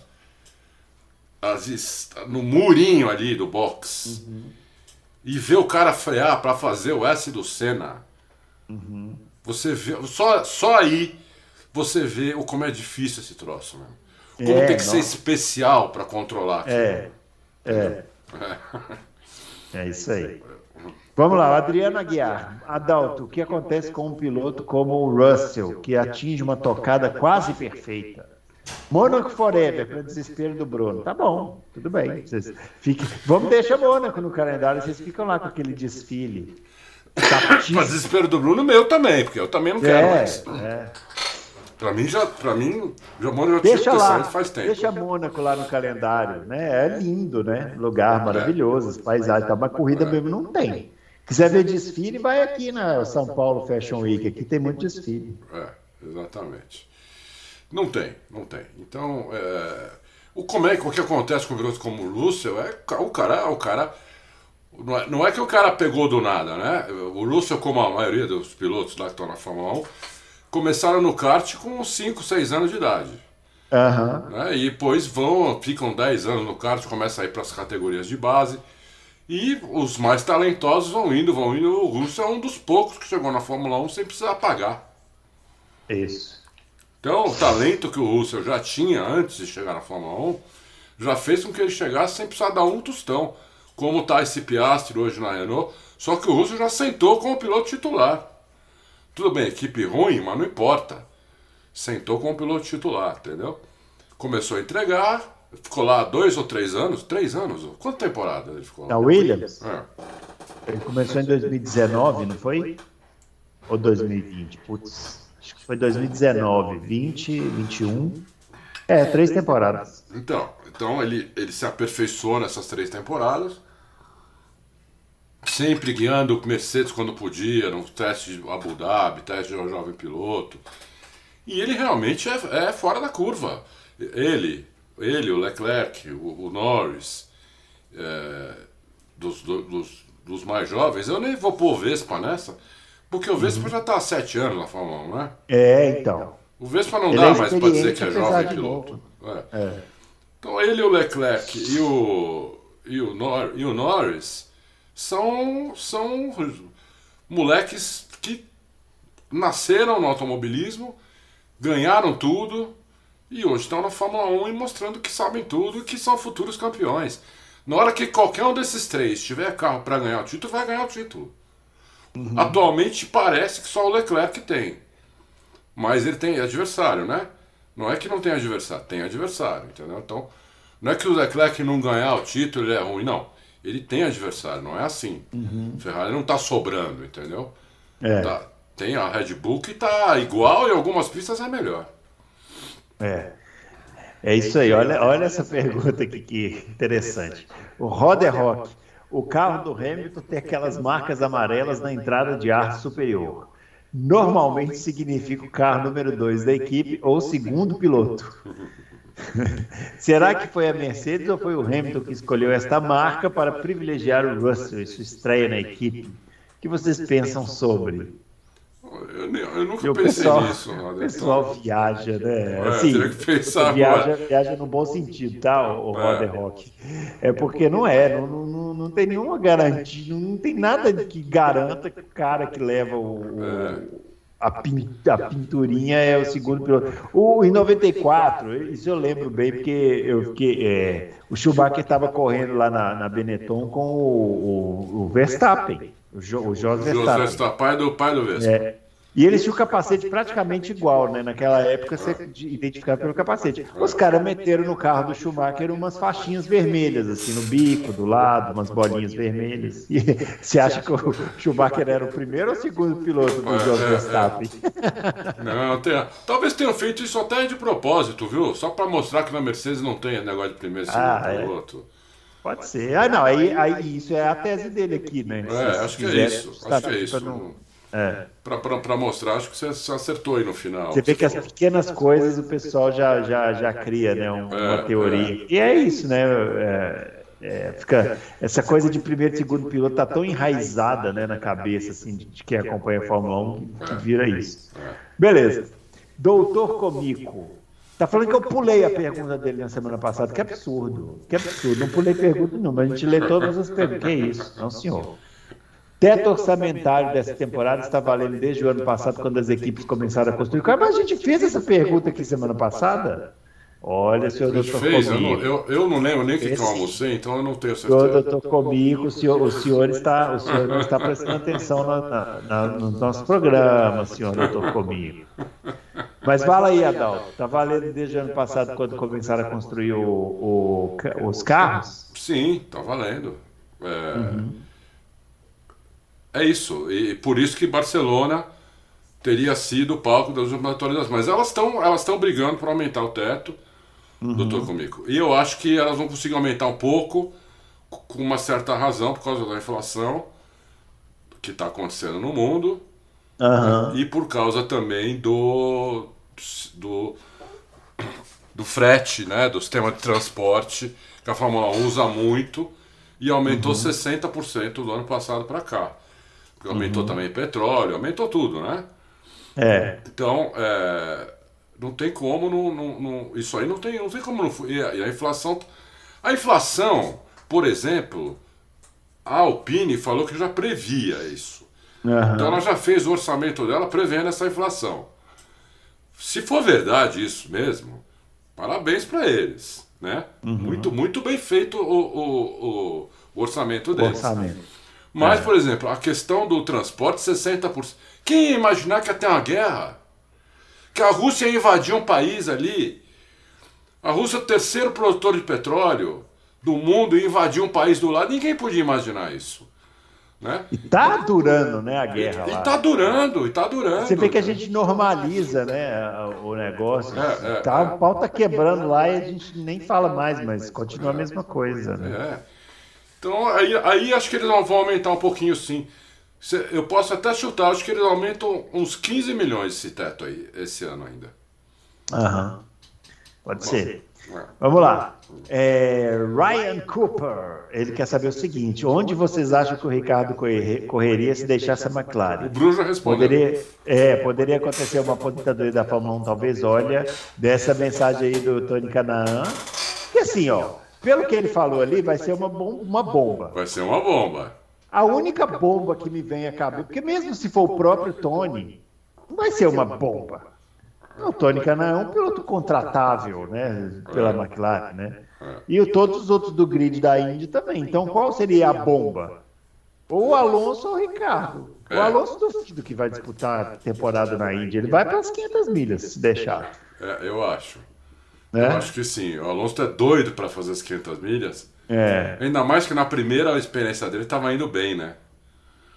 no murinho ali do box, uhum. e ver o cara frear para fazer o S do Senna. Uhum. Você vê, só, só aí você vê o como é difícil esse troço, né? Como é, tem que nossa. ser especial para controlar aquilo. É, é. É isso aí. Vamos lá, Adriano Aguiar. Adalto, o que acontece com um piloto como o Russell, que atinge uma tocada quase perfeita? Mônaco Forever, para desespero do Bruno. Tá bom, tudo bem. Vocês fiquem... Vamos deixar Mônaco no calendário, vocês ficam lá com aquele desfile. Para desespero do Bruno, meu também, porque eu também não quero é, mais. É. Pra mim, já, pra mim, já Mônaco deixa lá, faz tempo. Deixa Mônaco lá no calendário, né? É lindo, né? Lugar maravilhoso, as paisagens, tá, uma corrida mesmo não tem. Quiser ver desfile, vai aqui na São Paulo Fashion Week, aqui tem muito desfile. É, exatamente. Não tem, não tem. Então, é, o como é o que acontece com pilotos como o Russell é o cara, o cara não é, não é que o cara pegou do nada, né? O Russell, como a maioria dos pilotos lá que estão na Fórmula 1, começaram no kart com 5, 6 anos de idade. Uhum. Né? E depois vão, ficam 10 anos no kart, começa a ir para as categorias de base. E os mais talentosos vão indo, vão indo. O Russo é um dos poucos que chegou na Fórmula 1 sem precisar pagar. Isso. Então, o talento que o Russell já tinha antes de chegar na Fórmula 1 já fez com que ele chegasse sem precisar dar um tostão. Como está esse Piastri hoje na Renault. Só que o Russell já sentou como piloto titular. Tudo bem, equipe ruim, mas não importa. Sentou como piloto titular, entendeu? Começou a entregar, ficou lá dois ou três anos. Três anos? Quanta temporada ele ficou? Na Williams? É. Ele começou em 2019, não foi? Ou 2020? Putz. Acho que foi 2019, 20, 21. É, três temporadas. Então, então ele, ele se aperfeiçoou nessas três temporadas. Sempre guiando o Mercedes quando podia, no teste de Abu Dhabi, teste de um jovem piloto. E ele realmente é, é fora da curva. Ele, ele o Leclerc, o, o Norris, é, dos, dos, dos, mais jovens, eu nem vou pôr Vespa nessa, porque o Vespa uhum. já está há sete anos na Fórmula 1, né? É, então. O Vespa não ele dá é mais para dizer que é jovem piloto. É. É. Então ele, o Leclerc e o, e o, Nor, e o Norris são, são moleques que nasceram no automobilismo, ganharam tudo e hoje estão na Fórmula 1 e mostrando que sabem tudo e que são futuros campeões. Na hora que qualquer um desses três tiver carro para ganhar o título, vai ganhar o título. Uhum. Atualmente parece que só o Leclerc tem. Mas ele tem adversário, né? Não é que não tem adversário, tem adversário, entendeu? Então, não é que o Leclerc não ganhar o título ele é ruim, não. Ele tem adversário, não é assim. Uhum. Ferrari não tá sobrando, entendeu? É. Tá, tem a Red Bull que tá igual e algumas pistas é melhor. É. É isso aí, olha, olha essa pergunta aqui que interessante. O Roder Rock o carro do Hamilton tem aquelas marcas amarelas na entrada de ar superior. Normalmente significa o carro número 2 da equipe ou segundo piloto. Será que foi a Mercedes ou foi o Hamilton que escolheu esta marca para privilegiar o Russell e sua estreia na equipe? O que vocês pensam sobre? Eu, eu nunca pensei pessoal, nisso. O pessoal viaja, né? É, assim, viaja, viaja no bom sentido, tá, o é. Roder Rock? É porque não é, não, não, não tem nenhuma garantia, não tem nada que garanta que o cara que leva o, é. A, pin, a pinturinha é o segundo piloto. O, em 94, isso eu lembro bem, porque eu fiquei. É, o Schumacher estava correndo lá na, na Benetton com o, o, o Verstappen. O, jo, o José Verstappen. Verstappen, pai do, pai do Verstappen. É, e eles tinham o capacete praticamente igual, né? Naquela época você identificava pelo capacete. Os caras meteram no carro do Schumacher umas faixinhas vermelhas, assim, no bico, do lado, umas bolinhas vermelhas. E você acha que o Schumacher era o primeiro ou o segundo piloto do José é, Verstappen? Não, tem, talvez tenham feito isso até de propósito, viu? Só para mostrar que na Mercedes não tem negócio de primeiro e segundo ah, é. piloto. Pode ser. Ah, não, aí, aí isso é a tese dele aqui, né? É, acho que é isso. Acho que é isso. Não... É. Para mostrar, acho que você acertou aí no final. Você vê que as pequenas coisas o pessoal já, já, já cria, né? Uma é, teoria. É. E é isso, né? É, é, fica, essa coisa de primeiro e segundo piloto tá tão enraizada né, na cabeça assim, de, de quem acompanha a Fórmula 1 que, que vira isso. Beleza. Doutor Comico. Tá falando que eu pulei a pergunta dele na semana passada. Que absurdo. Que absurdo. Não pulei pergunta nenhuma. A gente lê todas as perguntas. Que isso? Não, senhor. Teto orçamentário dessa temporada está valendo desde o ano passado, quando as equipes começaram a construir carro. Mas a gente fez essa pergunta aqui semana passada. Olha, senhor doutor fez, eu não, eu, eu não lembro nem o que, Esse... eu almocei, então eu não tenho certeza. Senhor doutor Comigo, o senhor, o senhor, está, o senhor não está prestando atenção na, na, na, no nosso programa, senhor doutor Comigo. Mas fala aí, Adalto, está valendo desde o ano passado, quando começaram a construir o, o, os carros? Sim, está valendo. É... Uhum. É isso. E por isso que Barcelona teria sido o palco das atualizações. Mas elas estão elas brigando para aumentar o teto, uhum. doutor Comico. E eu acho que elas vão conseguir aumentar um pouco, com uma certa razão, por causa da inflação que está acontecendo no mundo. Uhum. E por causa também do, do, do frete, né, do sistema de transporte, que a Fórmula 1 usa muito e aumentou uhum. 60% do ano passado para cá. Aumentou uhum. também petróleo, aumentou tudo, né? É. Então, é, Não tem como, não, não, não, isso aí não tem, não tem como não. E a, e a inflação. A inflação, por exemplo, a Alpine falou que já previa isso. Uhum. Então ela já fez o orçamento dela prevendo essa inflação. Se for verdade isso mesmo, parabéns para eles. Né? Uhum. Muito, muito bem feito o, o, o, o orçamento deles. Orçamento. Mas, é. por exemplo, a questão do transporte, 60%. Quem ia imaginar que ia ter uma guerra? Que a Rússia ia invadir um país ali? A Rússia é o terceiro produtor de petróleo do mundo e invadir um país do lado. Ninguém podia imaginar isso. Né? E tá durando, né, a guerra lá. E tá durando, e tá durando. Você vê que a gente normaliza, né, o negócio. É, é, tá, o pau tá quebrando lá e a gente nem fala mais, mas continua a mesma coisa, né? É. Então aí, aí acho que eles vão aumentar um pouquinho sim. Eu posso até chutar, acho que eles aumentam uns 15 milhões esse teto aí, esse ano ainda. Aham. Pode Bom, ser. É. Vamos lá. É, Ryan Cooper, ele quer saber o seguinte: onde vocês acham que o Ricardo correria se deixasse a McLaren? O Bruno já respondeu. Poderia, é, poderia acontecer uma aposentadoria da Fórmula 1, talvez. Olha, dessa mensagem aí do Tony Canaan. Que assim, ó, pelo que ele falou ali, vai ser uma, bom, uma bomba. Vai ser uma bomba. A única bomba que me vem a cabeça, porque mesmo se for o próprio Tony, não vai ser uma bomba. O Tony Canan é um piloto contratável, né, pela McLaren, né? E todos os outros do grid da Indy também. Então, qual seria a bomba? Ou o Alonso ou o Ricardo. O é. Alonso duvido que vai disputar a temporada na Indy. Ele vai para as 500 milhas, se deixar. É, eu acho. É? Eu acho que sim. O Alonso é doido para fazer as 500 milhas. É. Ainda mais que na primeira experiência dele estava indo bem, né?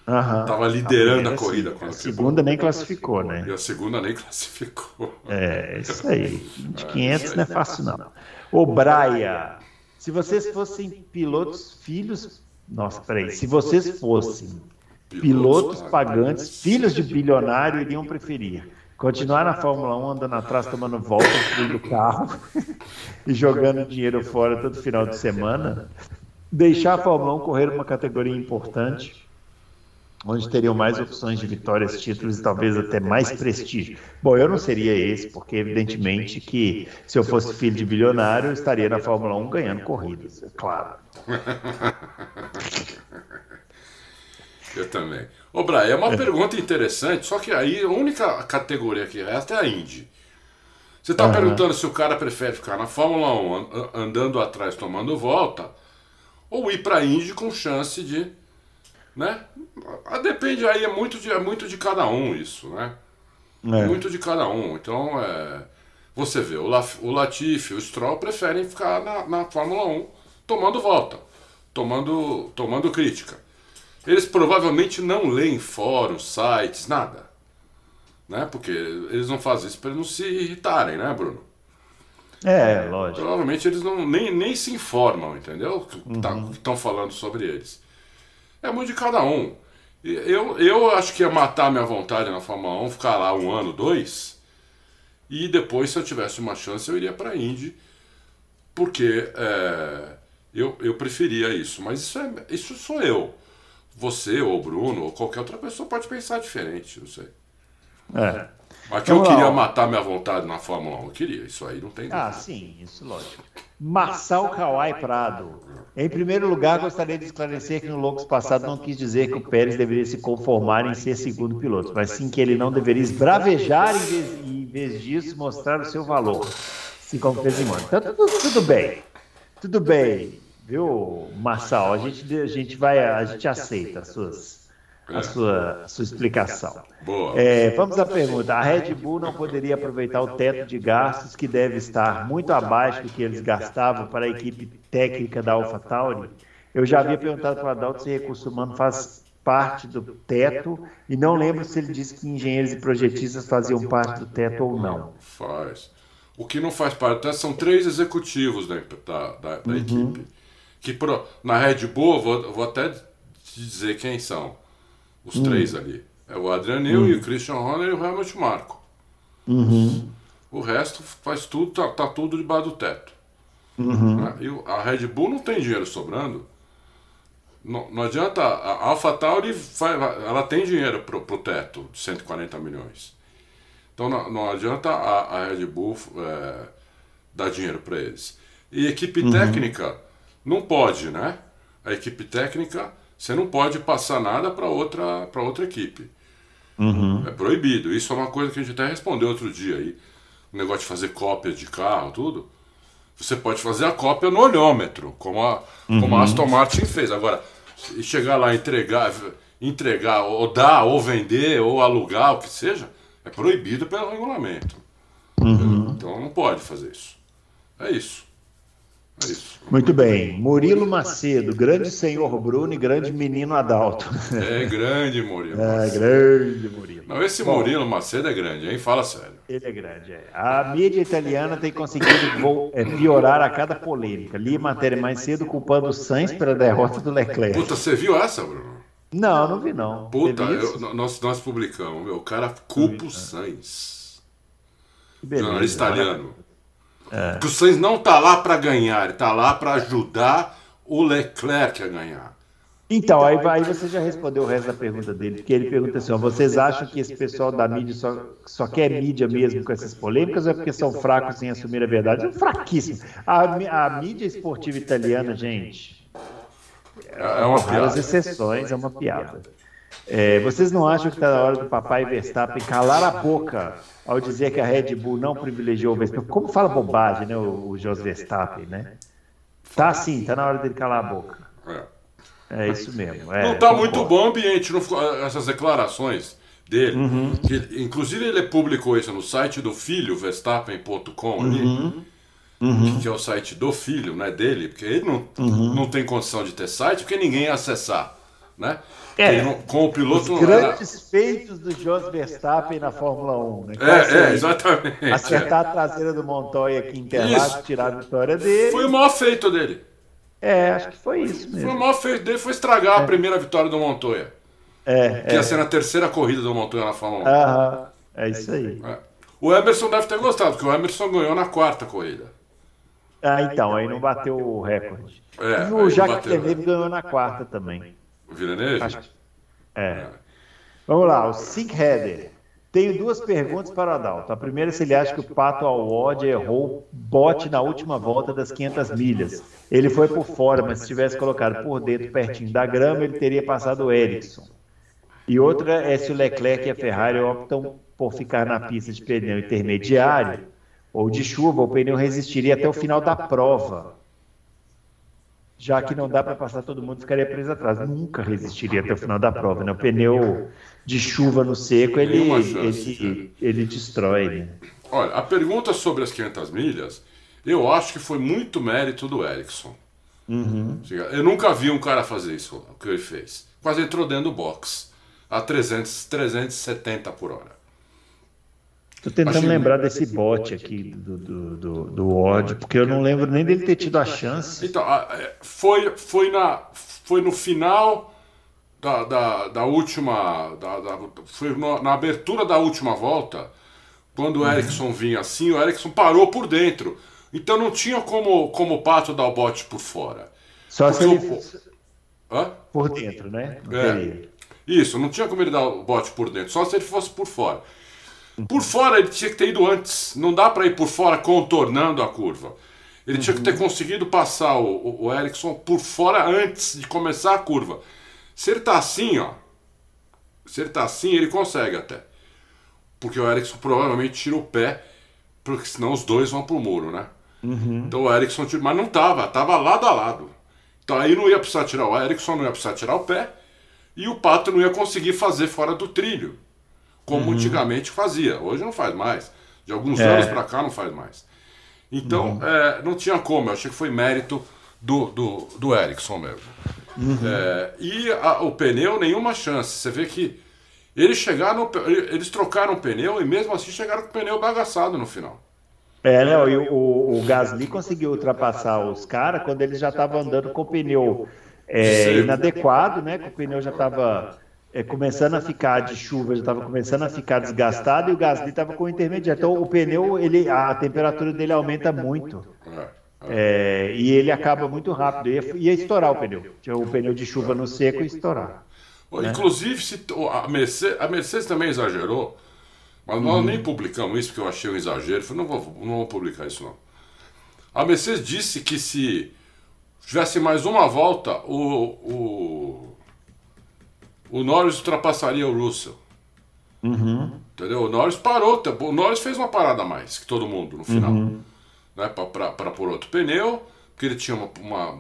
Uhum. Tava liderando a, a corrida. Quando a segunda nem classificou, né? E a segunda nem classificou. É, isso aí. De 500 é, não é fácil, não. Ô, Braia, se vocês fossem pilotos filhos... Nossa, peraí. Se vocês fossem pilotos pagantes, filhos de bilionário, iriam preferir continuar na Fórmula 1 andando atrás, tomando voltas do carro e jogando dinheiro fora todo final de semana, deixar a Fórmula 1 correr uma categoria importante, onde teriam mais opções de vitórias, títulos e talvez até mais prestígio. Bom, eu não seria esse, porque evidentemente que se eu fosse filho de bilionário, eu estaria na Fórmula 1 ganhando corridas, é claro. Eu também. Ô, Brian, é uma pergunta interessante, só que aí a única categoria que resta é a Indy. Você está uhum. perguntando se o cara prefere ficar na Fórmula 1 andando atrás tomando volta ou ir para a Indy com chance de. Né? Ah, depende aí, é muito de, é muito de cada um isso, né? É. Muito de cada um. Então, é, você vê, o, Laf, o Latifi, o Stroll preferem ficar na, na Fórmula 1 tomando volta, tomando, tomando crítica. Eles provavelmente não leem fóruns, sites, nada. Né? Porque eles não fazem isso para não se irritarem, né, Bruno? É, lógico. Provavelmente eles não, nem, nem se informam, entendeu? Tá, uhum. Estão falando sobre eles. É muito de cada um. Eu, eu acho que ia matar minha vontade na Fórmula 1, ficar lá um ano, dois, e depois, se eu tivesse uma chance, eu iria para a Indy, porque é, eu, eu preferia isso. Mas isso, é, isso sou eu você ou o Bruno ou qualquer outra pessoa pode pensar diferente, não sei. É. Mas que eu queria matar minha vontade na Fórmula 1, eu queria, isso aí não tem dúvida. Ah, sim, isso lógico. Marçal Kawai Prado. Em primeiro lugar, gostaria de esclarecer que no Loucos passado não quis dizer que o Pérez deveria se conformar em ser segundo piloto, mas sim que ele não deveria esbravejar em vez, em vez disso mostrar o seu valor. Se como fez em Então, tudo, tudo bem. Tudo bem. Viu, Marçal? A gente, a gente vai, a gente aceita as suas, a sua, a sua explicação. É, vamos à pergunta. A Red Bull não poderia aproveitar o teto de gastos que deve estar muito abaixo do que eles gastavam para a equipe técnica da AlphaTauri? Eu já havia perguntado para o Adalto se recurso humano faz parte do teto e não lembro se ele disse que engenheiros e projetistas faziam parte do teto ou não. Faz. O que não faz parte do teto são três executivos da, da, da, da uhum. equipe que pro, na Red Bull, vou, vou até te dizer quem são os uhum. três ali. É o Adrian Newey, uhum. o Christian Horner e o Helmut Marko. Uhum. O resto faz tudo, tá, tá tudo debaixo do teto. Uhum. Né? E a Red Bull não tem dinheiro sobrando. Não, não adianta. A AlphaTauri ela tem dinheiro pro, pro teto de 140 milhões. Então não, não adianta a, a Red Bull é, dar dinheiro para eles. E equipe uhum. técnica não pode, né? A equipe técnica, você não pode passar nada para outra, outra equipe. Uhum. É proibido. Isso é uma coisa que a gente até respondeu outro dia aí. O negócio de fazer cópia de carro, tudo. Você pode fazer a cópia no olhômetro, como a, uhum. como a Aston Martin fez. Agora, e chegar lá entregar, entregar, ou dar, ou vender, ou alugar, o que seja, é proibido pelo regulamento. Uhum. Então não pode fazer isso. É isso. É isso. Muito bem. Murilo Macedo, grande senhor Bruno e grande menino Adalto. É grande, Murilo. É grande, Murilo. Não, esse Bom, Murilo Macedo é grande, hein? Fala sério. Ele é grande, é. A mídia italiana tem conseguido é, piorar a cada polêmica. Li matéria mais cedo culpando o Sainz pela derrota do Leclerc. Puta, você viu essa, Bruno? Não, não vi não. Puta, eu, nós, nós publicamos. Meu, o cara culpa o Sainz. Jornalista italiano. É. Porque o Sainz não tá lá para ganhar, ele tá lá para ajudar o Leclerc a ganhar. Então, aí, aí você já respondeu o resto da pergunta dele, porque ele pergunta assim: ó, vocês acham que esse pessoal da mídia só, só quer mídia mesmo com essas polêmicas ou é porque são fracos em assumir a verdade? É fraquíssimo. A, a mídia esportiva italiana, gente. É uma piada. As exceções, é uma piada. É, vocês não acham que está na hora do papai Verstappen calar a boca ao dizer que a Red Bull não privilegiou o Verstappen? Como fala bobagem, né, o, o Jos Verstappen, né? Tá sim, tá na hora dele calar a boca. É, é isso mesmo. É, não tá muito bom o ambiente, não, essas declarações dele. Uhum. Que, inclusive ele publicou isso no site do filho, Verstappen.com ali. Uhum. Uhum. que é o site do filho, né, dele, porque ele não, uhum. não tem condição de ter site, porque ninguém ia acessar, né? É, não, com o piloto os grandes era... feitos do Jos Verstappen na Fórmula 1, né? É, é, exatamente. Acertar é. a traseira do Montoya aqui em Interlagos, tirar a vitória dele. Foi o maior feito dele. É, acho que foi isso mesmo. Foi o maior feito dele, foi estragar é. a primeira vitória do Montoya. É, que ia ser na terceira corrida do Montoya na Fórmula 1. Aham, é isso aí. É. O Emerson deve ter gostado, porque o Emerson ganhou na quarta corrida. Ah, então, aí não bateu o recorde. É, e o Jacques Villeneuve ganhou na quarta também. O Villeneuve? Acho... É. Vamos lá, o Sick Header. Tenho duas perguntas para o Adalto. A primeira, se ele acha que o Pato Award errou bote na última volta das 500 milhas. Ele foi por fora, mas se tivesse colocado por dentro, pertinho da grama, ele teria passado o Ericsson. E outra é se o Leclerc e a Ferrari optam por ficar na pista de pneu intermediário ou de chuva, o pneu resistiria até o final da prova. Já que não dá para passar todo mundo, ficaria preso atrás. Nunca resistiria até o final da prova. Né? O pneu de chuva no seco, ele, ele, ele destrói. Né? Olha, a pergunta sobre as 500 milhas, eu acho que foi muito mérito do Ericsson. Uhum. Eu nunca vi um cara fazer isso, o que ele fez. Quase entrou dentro do box, a 300, 370 por hora. Estou tentando lembrar desse bote aqui do, do, do, do ódio, porque eu não lembro nem dele ter tido a chance. Então, é, foi, foi, na, foi no final da, da, da última. Da, da, foi na abertura da última volta, quando o uhum. Ericsson vinha assim, o Ericsson parou por dentro. Então não tinha como, como o pato dar o bote por fora. Só se ele. O... Hã? Por dentro, né? É. Isso, não tinha como ele dar o bote por dentro, só se ele fosse por fora. Por fora ele tinha que ter ido antes. Não dá para ir por fora contornando a curva. Ele uhum. tinha que ter uhum. conseguido passar o, o, o Ericsson por fora antes de começar a curva. Se ele tá assim, ó. Se ele tá assim, ele consegue até. Porque o Ericsson provavelmente tira o pé, porque senão os dois vão pro muro, né? Uhum. Então o Ericsson tira. Mas não tava, tava lado a lado. Então aí não ia precisar tirar o Ericsson, não ia precisar tirar o pé. E o Pato não ia conseguir fazer fora do trilho como uhum. antigamente fazia. Hoje não faz mais. De alguns é. anos para cá não faz mais. Então, uhum. é, não tinha como. Eu achei que foi mérito do, do, do Ericsson mesmo. Uhum. É, e a, o pneu, nenhuma chance. Você vê que eles chegaram, eles trocaram o pneu e mesmo assim chegaram com o pneu bagaçado no final. É, não, e o, o Gasly conseguiu ultrapassar os caras quando eles já estavam andando com o pneu é, inadequado, né? Que o pneu já estava é, começando a ficar de chuva, já estava começando a ficar desgastado e o Gasly estava com o intermediário. Então o pneu, ele, a temperatura dele aumenta muito. É, e ele acaba muito rápido. Ia, ia estourar o pneu. Tinha o pneu de chuva no seco e estourar. Né? Inclusive, se, a, Mercedes, a Mercedes também exagerou, Mas nós nem publicamos isso porque eu achei um exagero. Falei, não vou, não vou publicar isso não. A Mercedes disse que se tivesse mais uma volta, o, o, o Norris ultrapassaria o Russell. Uhum. Entendeu? O Norris parou. O Norris fez uma parada a mais que todo mundo no final. Uhum. Né? Para pôr outro pneu. Porque ele tinha uma, uma,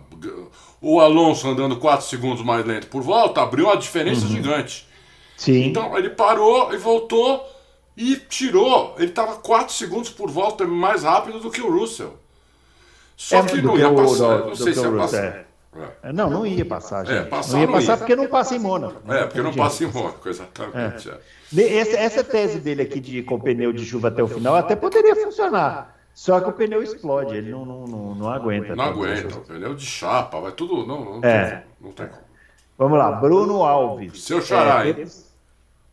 O Alonso andando 4 segundos mais lento por volta abriu uma diferença uhum. gigante. Sim. Então ele parou e voltou e tirou. Ele estava 4 segundos por volta mais rápido do que o Russell. Só é, que não ia passar. não sei se ia passar. É. É. Não, não ia passar, gente. É, passar, não ia não passar ia. porque não passa em Mônaco. É, porque não passa em Mônaco, exatamente. É. Essa, essa tese dele aqui de com pneu de chuva até o final até poderia funcionar. Só que o pneu explode, ele não, não, não, não aguenta. Não aguenta, o pneu de chapa, vai tudo. Não, não, é. tem, não tem como. Vamos lá, Bruno Alves. Seu xará, é,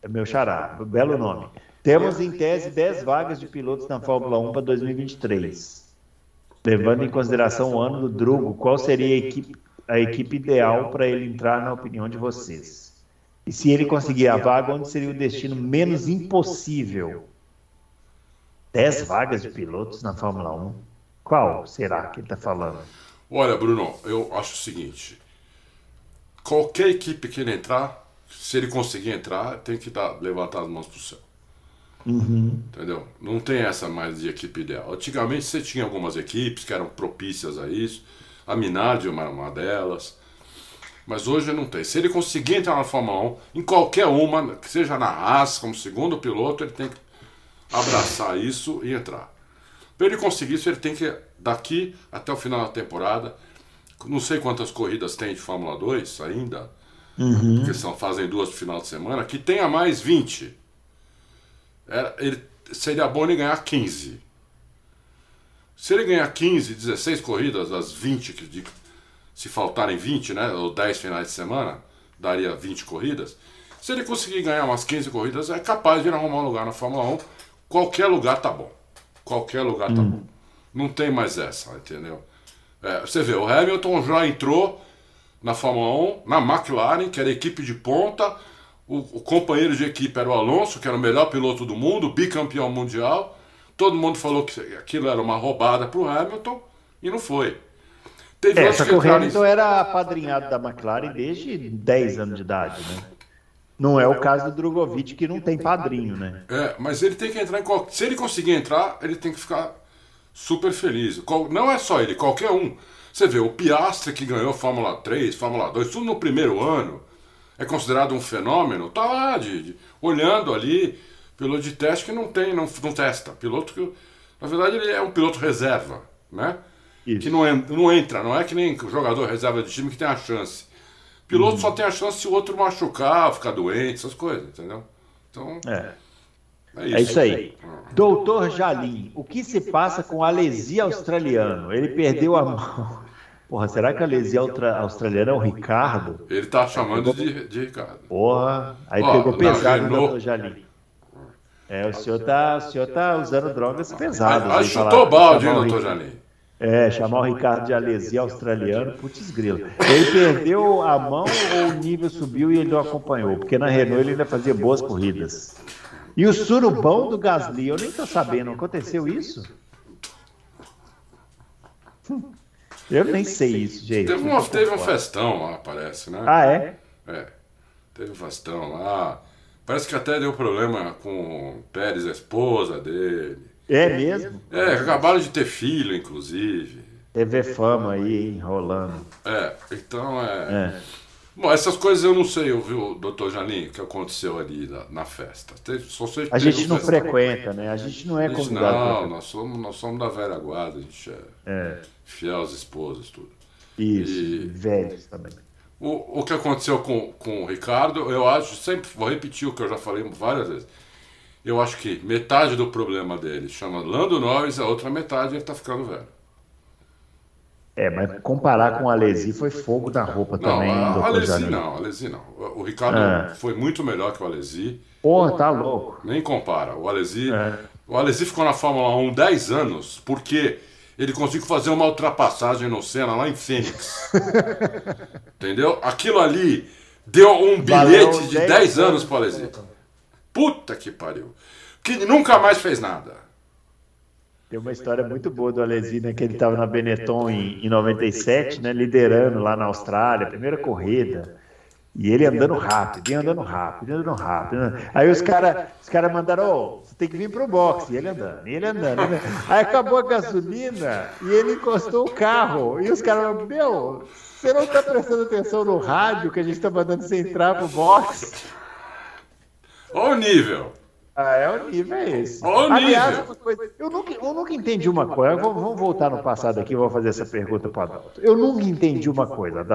é meu xará, belo nome. Temos em tese 10 vagas de pilotos na Fórmula 1 para 2023. Levando em consideração o ano do Drugo, qual seria a equipe, a equipe ideal para ele entrar na opinião de vocês? E se ele conseguir a vaga, onde seria o destino menos impossível? 10 vagas de pilotos na Fórmula 1? Qual será que ele está falando? Olha, Bruno, eu acho o seguinte: qualquer equipe que ele entrar, se ele conseguir entrar, tem que dar, levantar as mãos para o céu. Uhum. Entendeu? Não tem essa mais de equipe ideal. Antigamente você tinha algumas equipes que eram propícias a isso. A Minardi é uma, uma delas. Mas hoje não tem. Se ele conseguir entrar na Fórmula 1, em qualquer uma, que seja na Haas, como segundo piloto, ele tem que abraçar isso e entrar. Para ele conseguir isso, ele tem que, daqui até o final da temporada, não sei quantas corridas tem de Fórmula 2 ainda, uhum. porque são, fazem duas no final de semana, que tenha mais 20 era, ele, seria bom ele ganhar 15. Se ele ganhar 15, 16 corridas, as 20 que se faltarem 20, né, ou 10 finais de semana, daria 20 corridas. Se ele conseguir ganhar umas 15 corridas, é capaz de arrumar um lugar na Fórmula 1. Qualquer lugar tá bom. Qualquer lugar tá bom. Não tem mais essa, entendeu? É, você vê, o Hamilton já entrou na Fórmula 1, na McLaren, que era equipe de ponta, o, o, companheiro de equipe era o Alonso, que era o melhor piloto do mundo, bicampeão mundial. Todo mundo falou que aquilo era uma roubada para o Hamilton e não foi. Teve é, só que o Hamilton era apadrinhado da McLaren desde 10 anos de idade, né? Não é o caso do Drogovic, que não tem padrinho, né? É, mas ele tem que entrar em qualquer. Se ele conseguir entrar, ele tem que ficar super feliz. Não é só ele, qualquer um. Você vê, o Piastre que ganhou Fórmula 3, Fórmula 2, tudo no primeiro ano é considerado um fenômeno, tá lá de, de, olhando ali, piloto de teste que não tem, não, não testa. Piloto que, na verdade, ele é um piloto reserva, né? Isso. Que não, não entra, não é que nem jogador reserva de time que tem a chance. Piloto uhum. só tem a chance se o outro machucar, ficar doente, essas coisas, entendeu? Então. É. É isso, é isso aí. Doutor Jalim, o que se passa com a Alesia australiano? Ele perdeu a mão. Porra, será que a lesia australiana é o Ricardo? Ele tá chamando de, de Ricardo. Porra, aí Ó, pegou pesado, Renault... doutor Jalim. É, o senhor tá, o senhor tá usando drogas pesadas. Ah, chutou balde, hein, doutor Jalim? É, chamar o Ricardo de alesia australiano, putz grilo. Ele perdeu a mão ou o nível subiu e ele não acompanhou? Porque na Renault ele ainda fazia boas corridas. E o surubão do Gasly, eu nem tô sabendo, aconteceu isso? Eu nem sei isso, gente. Teve, uma, teve um festão lá, parece, né? Ah, é? É. Teve um festão lá. Parece que até deu problema com o Pérez, a esposa dele. É mesmo? É, acabaram de ter filho, inclusive. TV Fama aí enrolando. É, então é. é. Bom, essas coisas eu não sei, viu, doutor Jalim, o que aconteceu ali na, na festa. só sei a gente não frequenta, né? A gente não é convidado. Não, nós somos, nós somos da velha guarda, a gente é, é. fiel às esposas, tudo. Isso, e, velhos também. O, o que aconteceu com, com o Ricardo, eu acho, sempre vou repetir o que eu já falei várias vezes. Eu acho que metade do problema dele chama Lando Norris, a outra metade ele está ficando velho. É, mas comparar com a Alesi foi fogo na roupa não, também. A, a Alesi não, a Alesi não. O Ricardo é. foi muito melhor que o Alesi. Porra, tá louco. Nem compara. O Alesi, é. o Alesi ficou na Fórmula 1 10 anos porque ele conseguiu fazer uma ultrapassagem no Senna lá em Fênix. Entendeu? Aquilo ali deu um bilhete de 10 anos para o Alesi. Puta que pariu. que nunca mais fez nada. Tem uma história muito boa do Alesi, né, que ele estava na Benetton em, em 97, né, liderando lá na Austrália, primeira corrida. E ele andando rápido, e andando rápido, andando rápido. Aí os caras os cara mandaram, oh, você tem que vir pro boxe. E ele andando, e ele andando. Né? Aí acabou a gasolina e ele encostou o carro. E os caras falaram, meu, você não está prestando atenção no rádio que a gente está mandando você entrar pro boxe? Olha o nível. Ah, é o nível é esse. Olha Aliás, eu, nunca, eu nunca entendi uma coisa. Vamos, vamos voltar no passado aqui, vou fazer essa pergunta para Adalto. Eu nunca entendi uma coisa,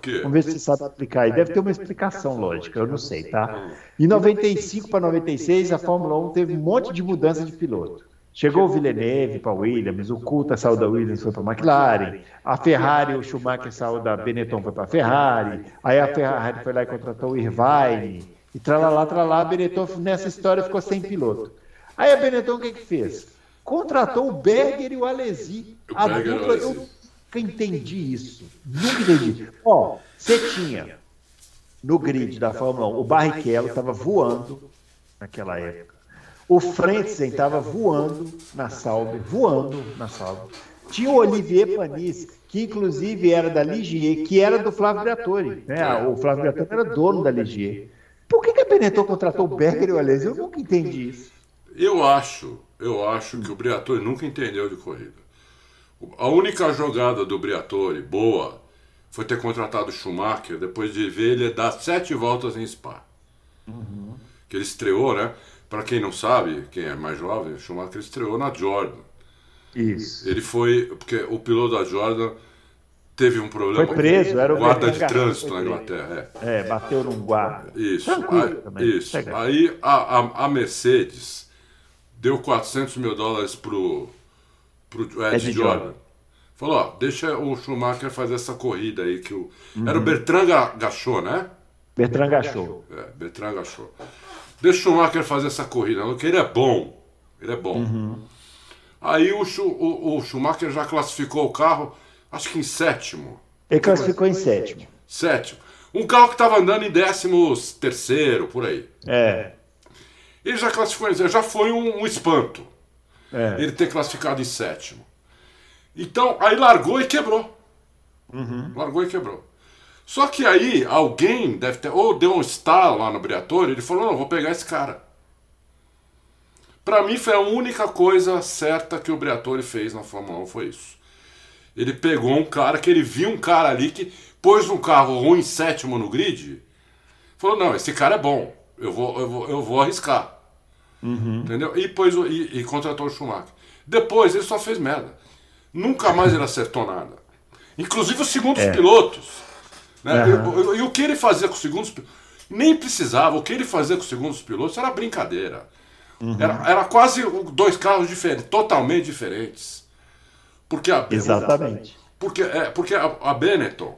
quê? Vamos ver se você sabe explicar aí. Deve ter uma explicação lógica, eu não sei, tá? Em 95 para 96, a Fórmula 1 teve um monte de mudança de piloto. Chegou o Villeneuve para Williams, o Coulter saiu da Williams foi para a McLaren, a Ferrari, o Schumacher saiu da Benetton foi para a Ferrari, aí a Ferrari foi lá e contratou o Irvine, e tralalá, tralalá, a Benetton nessa história ficou sem piloto. Aí a Benetton o que, que fez? Contratou o Berger e o Alesi. A dupla, eu nunca entendi isso. Nunca entendi. Ó, você tinha no grid da Fórmula 1, o Barrichello estava voando naquela época. O Frentzen estava voando na Sauber, voando na Sauber. Tinha o Olivier Panis, que inclusive era da Ligier, que era do Flávio Briatore. Né? O Flávio Briatore era dono da Ligier. Por que, que a Benetton contratou o Berger e o Alesi? Eu nunca entendi isso. Eu acho, eu acho que o Briatore nunca entendeu de corrida. A única jogada do Briatore boa foi ter contratado o Schumacher depois de ver ele dar sete voltas em Spa. Que ele estreou, né? Para quem não sabe, quem é mais jovem, o Schumacher estreou na Jordan. Isso. Ele foi, porque o piloto da Jordan teve um problema Foi preso, era o guarda de trânsito na Inglaterra. É. É, bateu num guarda. Isso. Tranquilo Aí, isso. Aí a, a, a Mercedes deu 400 mil dólares pro, pro Ed, Ed Jordan. Jordan. Falou, ó, deixa o Schumacher fazer essa corrida aí que o... Uhum. Era o Bertrand Ga- Gachot, né? Bertrand Gachot. É, Bertrand Gachot. Deixa o Schumacher fazer essa corrida, porque ele é bom. Ele é bom. Uhum. Aí o, o, o Schumacher já classificou o carro, acho que em sétimo. Ele classificou em sétimo. Sétimo. Um carro que estava andando em décimo terceiro, por aí. É. Ele já classificou em já foi um, um espanto é. ele ter classificado em sétimo. Então, aí largou e quebrou. Uhum. Largou e quebrou. Só que aí alguém deve ter, ou deu um estalo lá no Briatore, ele falou: não, vou pegar esse cara. Pra mim foi a única coisa certa que o Briatore fez na Fórmula 1, foi isso. Ele pegou um cara que ele viu um cara ali que pôs um carro ruim em sétimo no grid. Falou: não, esse cara é bom, eu vou, eu vou, eu vou arriscar. Entendeu? E, pôs, e, e contratou o Schumacher. Depois ele só fez merda. Nunca mais ele acertou nada. Inclusive os segundos pilotos. Né? E, e- e o que ele fazia com os segundos pi- Nem precisava. O que ele fazia com os segundos pilotos era brincadeira. Era, era quase dois carros diferentes, totalmente diferentes. Porque a, Exatamente. porque, é, porque a, a Benetton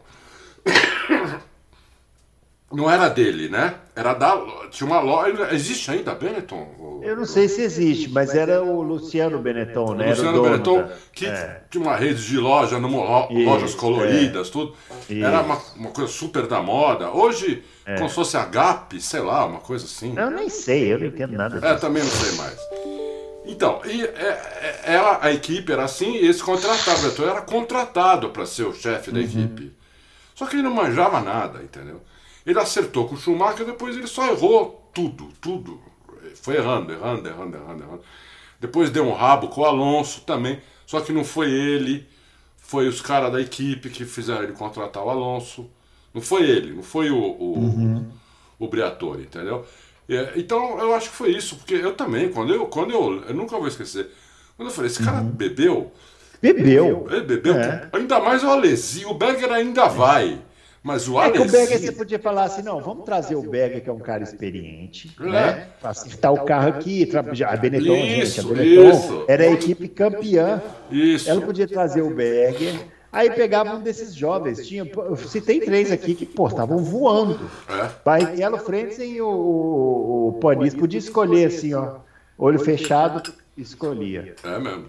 não era dele, né? Era da. Tinha uma loja. Existe ainda a Benetton? O- Eu não sei se existe, mas era o Luciano Benetton, né? Era o Luciano Benetton, da- que É. tinha uma rede de loja, numa lo- Isso, lojas coloridas, tudo. Era Isso. uma, uma coisa super da moda. Hoje, como se fosse a Gap, sei lá, uma coisa assim. Eu nem sei, eu não entendo nada É, disso. também não sei mais. Então, e é, é, ela, a equipe era assim, e esse contratado, então era contratado para ser o chefe Uhum. da equipe. Só que ele não manjava nada, entendeu? Ele acertou com o Schumacher, depois ele só errou tudo, tudo. Foi errando, errando, errando, errando, errando. Depois deu um rabo com o Alonso também, só que não foi ele, foi os caras da equipe que fizeram ele contratar o Alonso. Não foi ele, não foi o, o, o Briatore, entendeu? É, então eu acho que foi isso, porque eu também, quando eu, quando eu, eu nunca vou esquecer, quando eu falei, esse cara bebeu, Bebeu. ele bebeu, É. ainda mais o Alesi, o Berger ainda vai, mas o É que o Berger você Alesi, podia falar assim, não, vamos trazer o Berger, que é um cara experiente, É. né? Pra acertar o carro aqui, a Benetton, Isso, gente, a Benetton isso. era a equipe campeã. isso, Ela podia trazer o Berger, aí pegava um desses jovens. Tinha, eu citei três aqui que, pô, estavam voando. é, Barrichello, Frentzen e o, o, o Panis podia escolher assim, ó. Olho fechado, escolhia. é mesmo.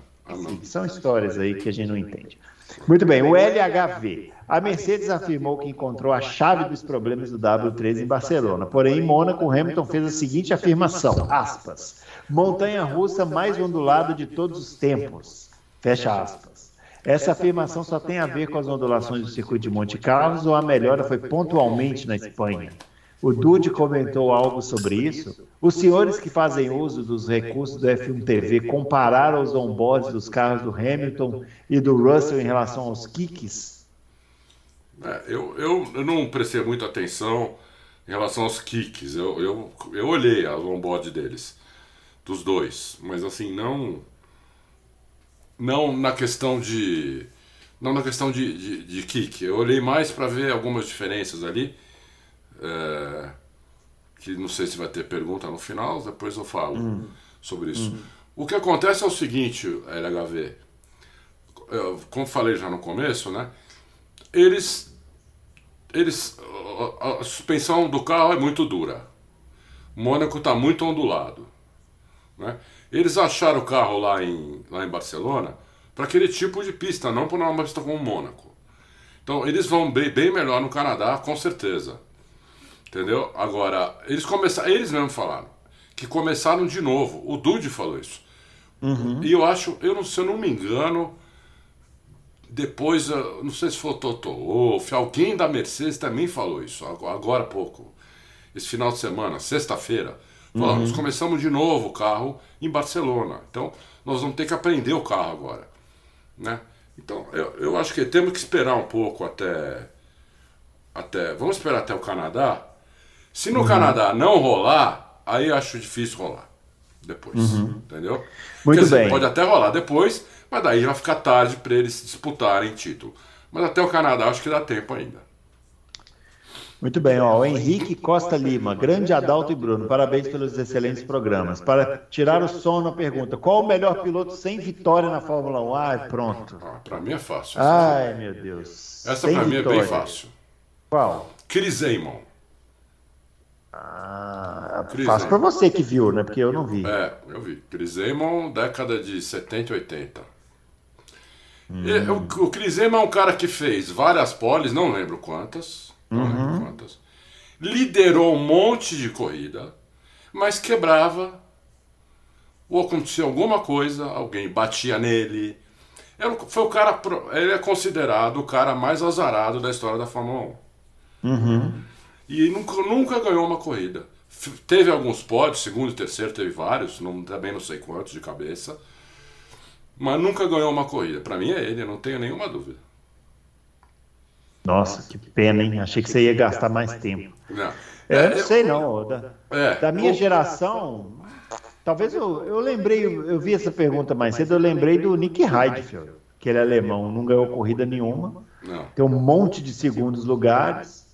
São histórias aí que a gente não entende. Muito bem, o LHV. A Mercedes afirmou que encontrou a chave dos problemas do W13 em Barcelona. Porém, em Mônaco, Hamilton fez a seguinte afirmação: aspas, montanha russa mais ondulada de todos os tempos. Fecha aspas. Essa afirmação só tem a ver com as ondulações do circuito de Monte Carlos ou a melhora foi pontualmente na Espanha? O Dude comentou algo sobre isso. Os senhores que fazem uso dos recursos do F1 TV compararam os onboards dos carros do Hamilton e do Russell em relação aos kicks? É, eu, eu, eu, não prestei muita atenção em relação aos kicks. Eu, eu, eu olhei as onboard deles, dos dois, mas assim, não. Não na questão de. Não na questão de, de, de kick. Eu olhei mais para ver algumas diferenças ali é, que não sei se vai ter pergunta no final, depois eu falo hum. sobre isso. Hum. O que acontece é o seguinte, LHV, eu, como falei já no começo, né? Eles, eles, a, a suspensão do carro é muito dura. O Mônaco está muito ondulado, né? Eles acharam o carro lá em, lá em Barcelona para aquele tipo de pista, não para uma pista como o Mônaco. Então eles vão bem, bem melhor no Canadá, com certeza. Entendeu? Agora, eles começaram. Eles mesmo falaram. Que começaram de novo. O Dude falou isso. Uhum. E eu acho, eu não, se eu não me engano, depois, não sei se foi o Toto Wolff, alguém da Mercedes também falou isso, agora há pouco. Esse final de semana, sexta-feira. Uhum. nós começamos de novo o carro em Barcelona. Então, nós vamos ter que aprender o carro agora. Né? Então, eu, eu acho que temos que esperar um pouco até. até Vamos esperar até o Canadá se no uhum. Canadá não rolar, aí acho difícil rolar depois. Uhum. Entendeu? Muito dizer, bem. Pode até rolar depois, mas daí vai ficar tarde para eles disputarem título. Mas até o Canadá acho que dá tempo ainda. Muito bem, ó, o Henrique Costa Lima, grande Adalto e Bruno, parabéns pelos excelentes programas. Para tirar o sono, a pergunta: qual o melhor piloto sem vitória na Fórmula 1? Ah, pronto. Ah, para mim é fácil. Ai, meu Deus. Essa para mim é bem fácil. Qual? Chris Amon. Ah, fácil para você que viu, né? Porque eu não vi. É, eu vi. Chris Amon, década de 70 e 80. Hum. E, o, o Chris Amon é um cara que fez várias poles, não lembro quantas. Uhum. lembro quantas. Liderou um monte de corrida, mas quebrava. Ou acontecia alguma coisa, alguém batia nele. Era, foi o cara. Ele é considerado o cara mais azarado da história da Fórmula 1. Uhum e nunca, nunca ganhou uma corrida. Teve alguns pódios, segundo e terceiro teve vários, não, também não sei quantos de cabeça, mas nunca ganhou uma corrida. Para mim é ele, não tenho nenhuma dúvida. Nossa, que pena, hein? Achei que você ia gastar mais tempo. Não. É, eu não sei não. Da, é, da minha geração, talvez eu, eu lembrei, eu vi essa pergunta mais cedo, eu lembrei do Nick Heidfeld, que ele é alemão, não ganhou corrida nenhuma. Não. Tem um monte de segundos lugares.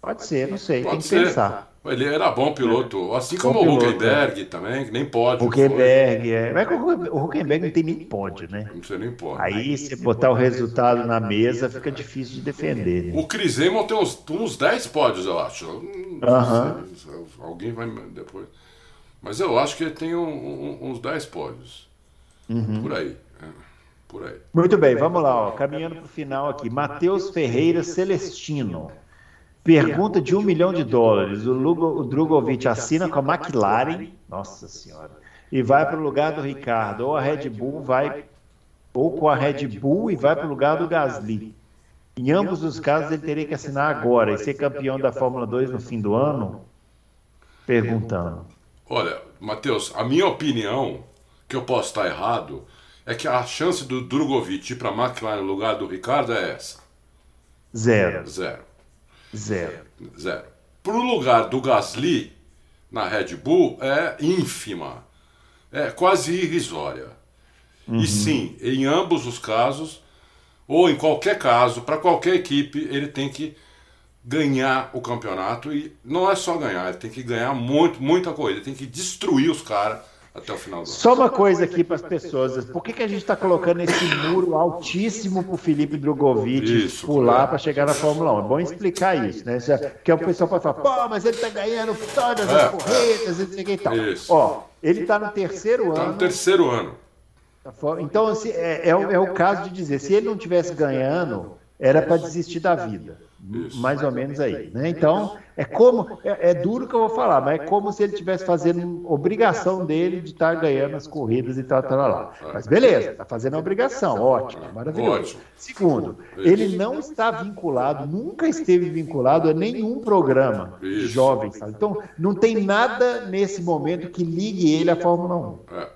Pode ser, não sei, Pode tem que ser. pensar. Ele era bom piloto, assim como bom o Huckenberg é. também, nem pode. Huckenberg, é. Mas o Huckenberg não tem nem pode, né? Não sei nem pode. Aí, se botar o resultado na mesa, fica difícil de defender. Né? O Chris Amon tem uns, uns 10 pódios, eu acho. Uh -huh. Alguém vai depois. Mas eu acho que ele tem um, um, uns 10 pódios. Uhum. Por aí. É, por aí. Muito bem, vamos lá. Ó. Caminhando para o final aqui. Matheus Ferreira Celestino. Pergunta de um milhão de dólares. O, Lugo, o Drogovic assina com a McLaren. Nossa Senhora. E vai para o lugar do Ricardo. Ou a Red Bull vai. Ou com a Red Bull e vai para o lugar do Gasly. Em ambos os casos, ele teria que assinar agora e ser campeão da Fórmula 2 no fim do ano? Perguntando. Olha, Matheus, a minha opinião, que eu posso estar errado, é que a chance do Drogovic ir para a McLaren no lugar do Ricardo é essa. Zero. Zero. Zero. Zero. Para o lugar do Gasly na Red Bull é ínfima, é quase irrisória. Uhum. E sim, em ambos os casos, ou em qualquer caso, para qualquer equipe, ele tem que ganhar o campeonato e não é só ganhar, ele tem que ganhar muito, muita coisa, ele tem que destruir os caras até o final do Só uma coisa aqui para as pessoas: por que, que a gente está colocando esse muro altíssimo para o Felipe Drogovic isso, pular para chegar na Fórmula 1? É bom explicar isso, né? Porque o pessoal pode falar, pô, mas ele está ganhando todas as é, corridas, e tal. Isso. Ó, ele está no terceiro tá ano. no terceiro ano. Então, assim, é, é, é o caso de dizer, se ele não tivesse ganhando, era para desistir da vida. Isso. Mais ou menos aí. Né? Então, é como. É, é, duro que eu vou falar, mas é como se ele estivesse fazendo obrigação dele de estar ganhando as corridas e tal, tal, lá. Mas beleza, está fazendo a obrigação, ótimo, maravilhoso. Segundo, ele não está vinculado, nunca esteve vinculado a nenhum programa de jovens. Então, não tem nada nesse momento que ligue ele à Fórmula 1. É.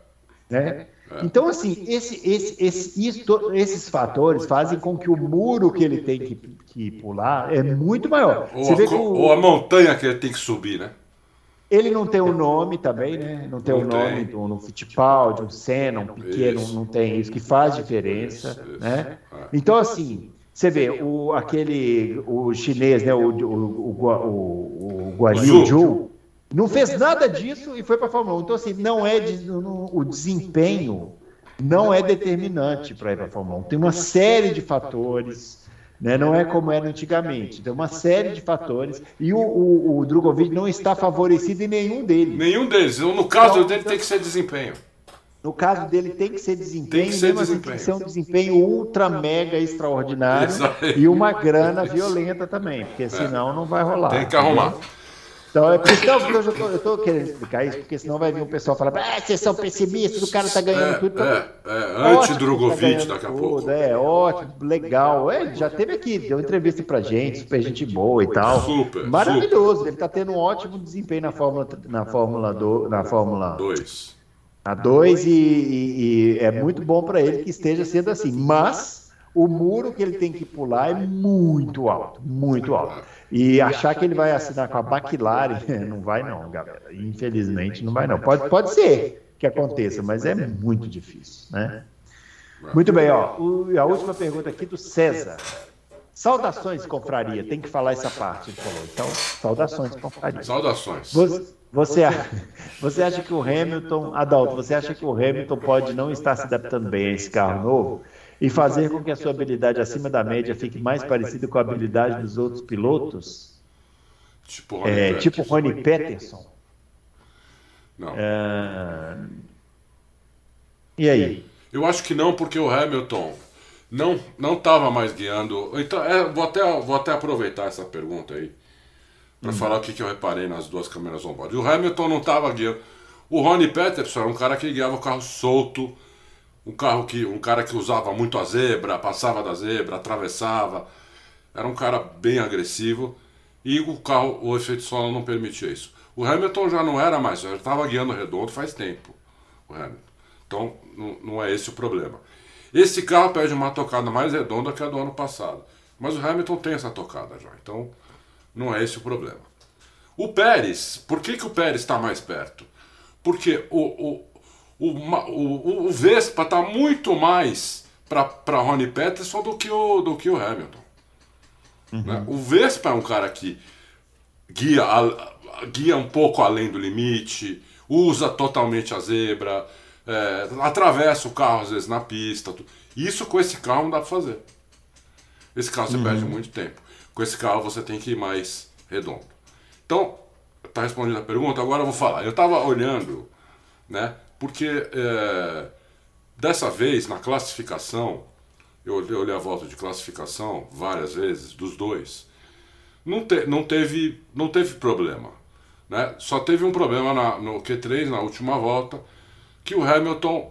Né? É. Então, assim, esse, esse, esse, isso, esses fatores fazem com que o muro que ele tem que, que pular é muito maior. Ou a, o, ou a, montanha que ele tem que subir, né? Ele não tem o um nome também, né? Não tem o um nome do no Fittipaldi, um Senna, um Piquet, não, não tem isso, que faz diferença, né? É. Então, assim, você vê, o, aquele, o chinês, né? O, o, o, o, o Guan Yu Zhu, não fez nada disso e foi para a Fórmula 1. Então, assim, não é de, no, o desempenho não é determinante para ir para a Fórmula 1. Tem uma série de fatores, né? não é como era antigamente. Tem uma série de fatores e o, o, o Drogovic não está favorecido em nenhum deles. Nenhum deles. No caso então, dele tem que ser desempenho. No caso dele tem que ser desempenho, tem que ser, desempenho. Assim, tem que ser um desempenho ultra mega extraordinário e uma grana violenta também, porque senão não vai rolar. Tem que arrumar. Então é por isso que eu, já tô, eu tô querendo explicar isso, porque senão vai vir um pessoal falar, ah, vocês são pessimistas, o cara tá ganhando é, tudo. Então, é, é, anti-Drogovic tá daqui a pouco. É, ótimo, legal. É, já teve aqui, deu entrevista pra gente, super gente boa e tal. Super. Maravilhoso, super. ele tá tendo um ótimo desempenho na Fórmula, na Fórmula 2. Na Fórmula 2. A 2 e, e, e é muito bom para ele que esteja sendo assim. Mas o muro que ele tem que pular é muito alto, muito alto. E achar que ele vai assinar com a McLaren, não vai não, galera. Infelizmente não vai não. Pode, pode ser que aconteça, mas é muito difícil, né? Muito bem, ó. O, a última pergunta aqui do César. Saudações, confraria. Tem que falar essa parte, ele falou. Então, saudações, confraria. Saudações. Você, você, você acha que o Hamilton, Adalto, você acha que o Hamilton pode não estar se adaptando bem a esse carro novo? E fazer com que a sua habilidade acima da média fique mais parecida com a habilidade dos outros pilotos? Tipo Rony, é, tipo Rony Peterson? Não. É... E aí? Eu acho que não, porque o Hamilton não não estava mais guiando. Então, é, vou, até, vou até aproveitar essa pergunta aí para hum. falar o que, que eu reparei nas duas câmeras on-board. O Hamilton não estava guiando. O Ronnie Peterson era um cara que guiava o carro solto, um carro que um cara que usava muito a zebra, passava da zebra, atravessava. Era um cara bem agressivo e o carro, o efeito solo não permitia isso. O Hamilton já não era mais, já estava guiando redondo faz tempo. O Hamilton. Então não, não é esse o problema. Esse carro pede uma tocada mais redonda que a do ano passado. Mas o Hamilton tem essa tocada já. Então não é esse o problema. O Pérez, por que, que o Pérez está mais perto? Porque o, o, o, o, o Vespa está muito mais para Ronnie Peterson do que o, do que o Hamilton. Uhum. Né? O Vespa é um cara que guia, a, guia um pouco além do limite, usa totalmente a zebra, é, atravessa o carro às vezes na pista. Tudo. Isso com esse carro não dá para fazer. Esse carro você uhum. perde muito tempo. Com esse carro você tem que ir mais redondo. Então, tá respondendo a pergunta, agora eu vou falar. Eu estava olhando, né? Porque é, dessa vez, na classificação, eu olhei a volta de classificação várias vezes, dos dois, não, te, não, teve, não teve problema. Né? Só teve um problema na, no Q3, na última volta, que o Hamilton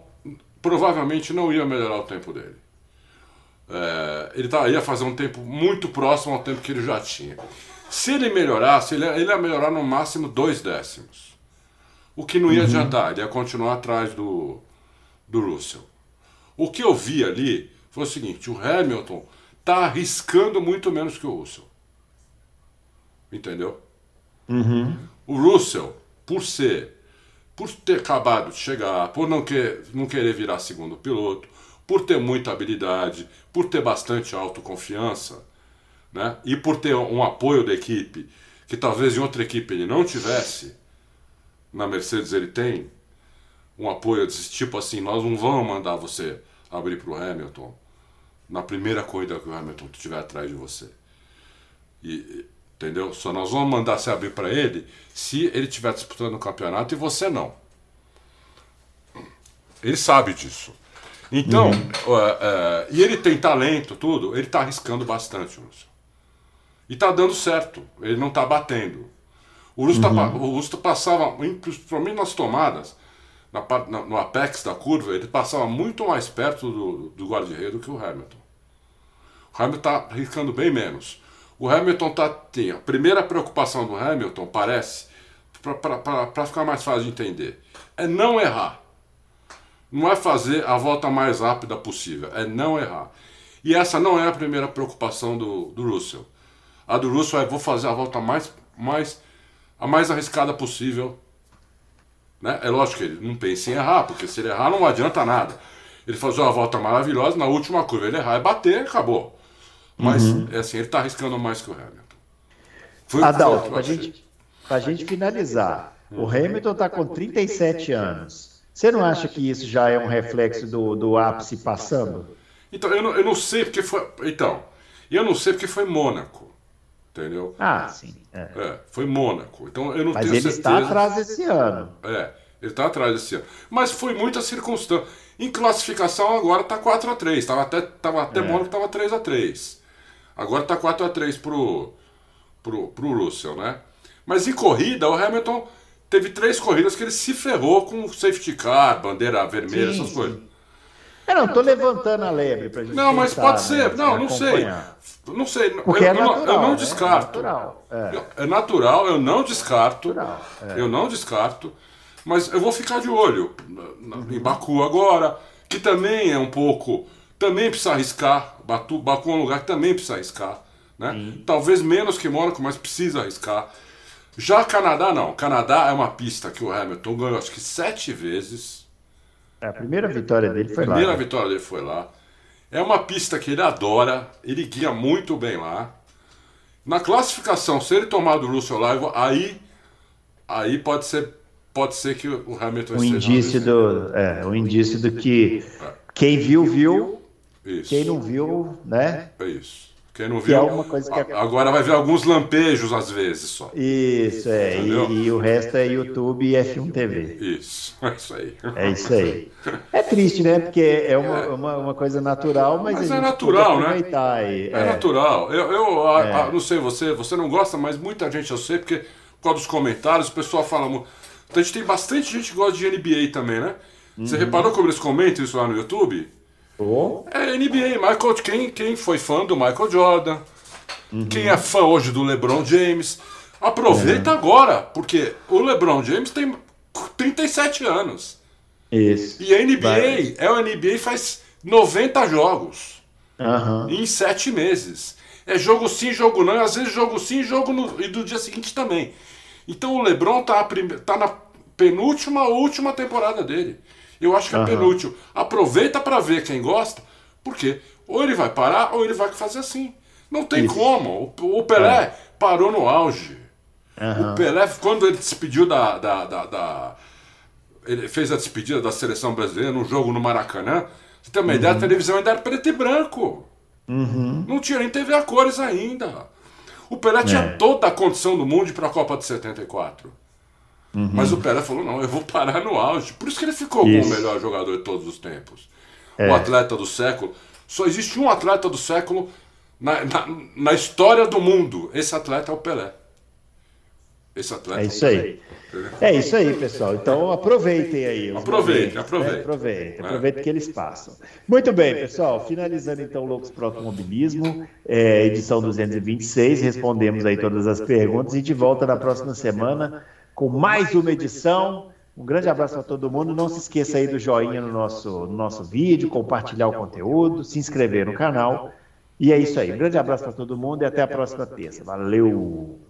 provavelmente não ia melhorar o tempo dele. É, ele tá, ia fazer um tempo muito próximo ao tempo que ele já tinha. Se ele melhorasse, ele, ele ia melhorar no máximo dois décimos. O que não ia uhum. adiantar, ele ia continuar atrás do, do Russell. O que eu vi ali foi o seguinte: o Hamilton está arriscando muito menos que o Russell. Entendeu? Uhum. O Russell, por ser, por ter acabado de chegar, por não, que, não querer virar segundo piloto, por ter muita habilidade, por ter bastante autoconfiança, né? e por ter um apoio da equipe que talvez em outra equipe ele não tivesse, na Mercedes ele tem um apoio desse tipo assim, nós não vamos mandar você abrir para o Hamilton na primeira corrida que o Hamilton estiver atrás de você. E, entendeu? Só nós vamos mandar você abrir para ele se ele estiver disputando o campeonato e você não. Ele sabe disso. Então, uhum. uh, e ele tem talento, tudo, ele está arriscando bastante, Russo. E está dando certo, ele não está batendo. O Russo, tá uhum. tá, passava, principalmente nas tomadas, na, na, no apex da curva, ele passava muito mais perto do, do guarda-reio do que o Hamilton. O Hamilton está arriscando bem menos. O Hamilton tá, tem a primeira preocupação do Hamilton, parece, para ficar mais fácil de entender, é não errar. Não é fazer a volta mais rápida possível, é não errar. E essa não é a primeira preocupação do, do Russell. A do Russell é vou fazer a volta mais, mais, a mais arriscada possível. Né? É lógico que ele não pensa em errar, porque se ele errar não adianta nada. Ele fazer uma volta maravilhosa, na última curva ele errar e bater, acabou. Mas, uhum. é assim, ele está arriscando mais que o Hamilton. Foi Adalto, para gente, a gente finalizar, o Hamilton está com 37 anos. Você não acha que isso já é um reflexo do, do ápice passando? Então, eu não, eu não sei porque foi. Então, eu não sei porque foi Mônaco. Entendeu? Ah, sim. É. é foi Mônaco. Então eu não Mas tenho ele certeza. está atrás esse ano. É, ele está atrás esse ano. Mas foi muita circunstância. Em classificação agora está 4x3. Estava até, tava até é. Mônaco estava 3x3. Agora está 4x3 pro, pro, pro Russell, né? Mas em corrida, o Hamilton teve três corridas que ele se ferrou com safety car, bandeira vermelha, sim, essas coisas. Eu não estou levantando a lebre para gente. Não, mas pode ser. Né, não, não sei. Não sei. Porque eu, é natural, eu, não, descarto. É natural, é. é natural, eu não descarto. É. Eu não descarto. Mas eu vou ficar de olho em Baku agora, que também é um pouco. Também precisa arriscar. Batu, Baku é um lugar que também precisa arriscar. Né? Talvez menos que Mônaco, mas precisa arriscar. Já Canadá, não. Canadá é uma pista que o Hamilton ganhou acho que sete vezes. É, a primeira vitória dele foi lá. A primeira né? vitória dele foi lá. É uma pista que ele adora, ele guia muito bem lá. Na classificação, se ele tomar do Russell Live, aí, aí pode ser pode ser que o Hamilton o indício do é, o indício do que é. quem viu viu, isso. quem não viu, né? É isso. Quem não viu, que é uma coisa que agora vai ver alguns lampejos às vezes só. Isso, é. E, e, o resto é YouTube e F1 TV. Isso, é isso aí. É isso aí. É triste, né? Porque é uma, uma, uma coisa natural, mas, mas é natural, né? Aí. É, é, natural. Eu, eu é. a, a, não sei você, você não gosta, mas muita gente eu sei, porque por causa dos comentários, o pessoal fala muito. Então a gente tem bastante gente que gosta de NBA também, né? Você uhum. reparou como eles comentam isso lá no YouTube? Oh. É NBA, Michael, quem, quem foi fã do Michael Jordan, uhum. quem é fã hoje do LeBron James, aproveita é. agora, porque o LeBron James tem 37 anos. Isso. E a NBA, Vai. é o NBA faz 90 jogos uhum. em 7 meses. É jogo sim, jogo não, às vezes jogo sim, jogo no, e do dia seguinte também. Então o LeBron tá, tá na penúltima ou última temporada dele. Eu acho que é uhum. penútil. Aproveita para ver quem gosta, porque ou ele vai parar ou ele vai fazer assim. Não tem Isso. como. O, Pelé é. parou no auge. Uhum. O Pelé, quando ele despediu da, da, da, da, Ele fez a despedida da seleção brasileira num jogo no Maracanã. Você tem uma uhum. ideia, a uhum. televisão ainda era preto e branco. Uhum. Não tinha nem TV a cores ainda. O Pelé é. tinha toda a condição do mundo para a Copa de 74. Uhum. Mas o Pelé falou: não, eu vou parar no auge. Por isso que ele ficou isso. como o melhor jogador de todos os tempos. É. O atleta do século. Só existe um atleta do século na, na, na, história do mundo. Esse atleta é o Pelé. Esse atleta é isso aí. É isso aí, pessoal. Então aproveitem aí. Aproveitem, aproveitem. Né? Aproveitem, aproveitem que eles passam. Muito bem, pessoal. Finalizando então o Loucos para o Automobilismo, é, edição 226. Respondemos aí todas as perguntas e de volta na próxima semana com mais uma edição. Um grande abraço a todo mundo. Não se esqueça aí do joinha no nosso, no nosso vídeo, compartilhar o conteúdo, se inscrever no canal. E é isso aí. Um grande abraço para todo mundo e até a próxima terça. Valeu!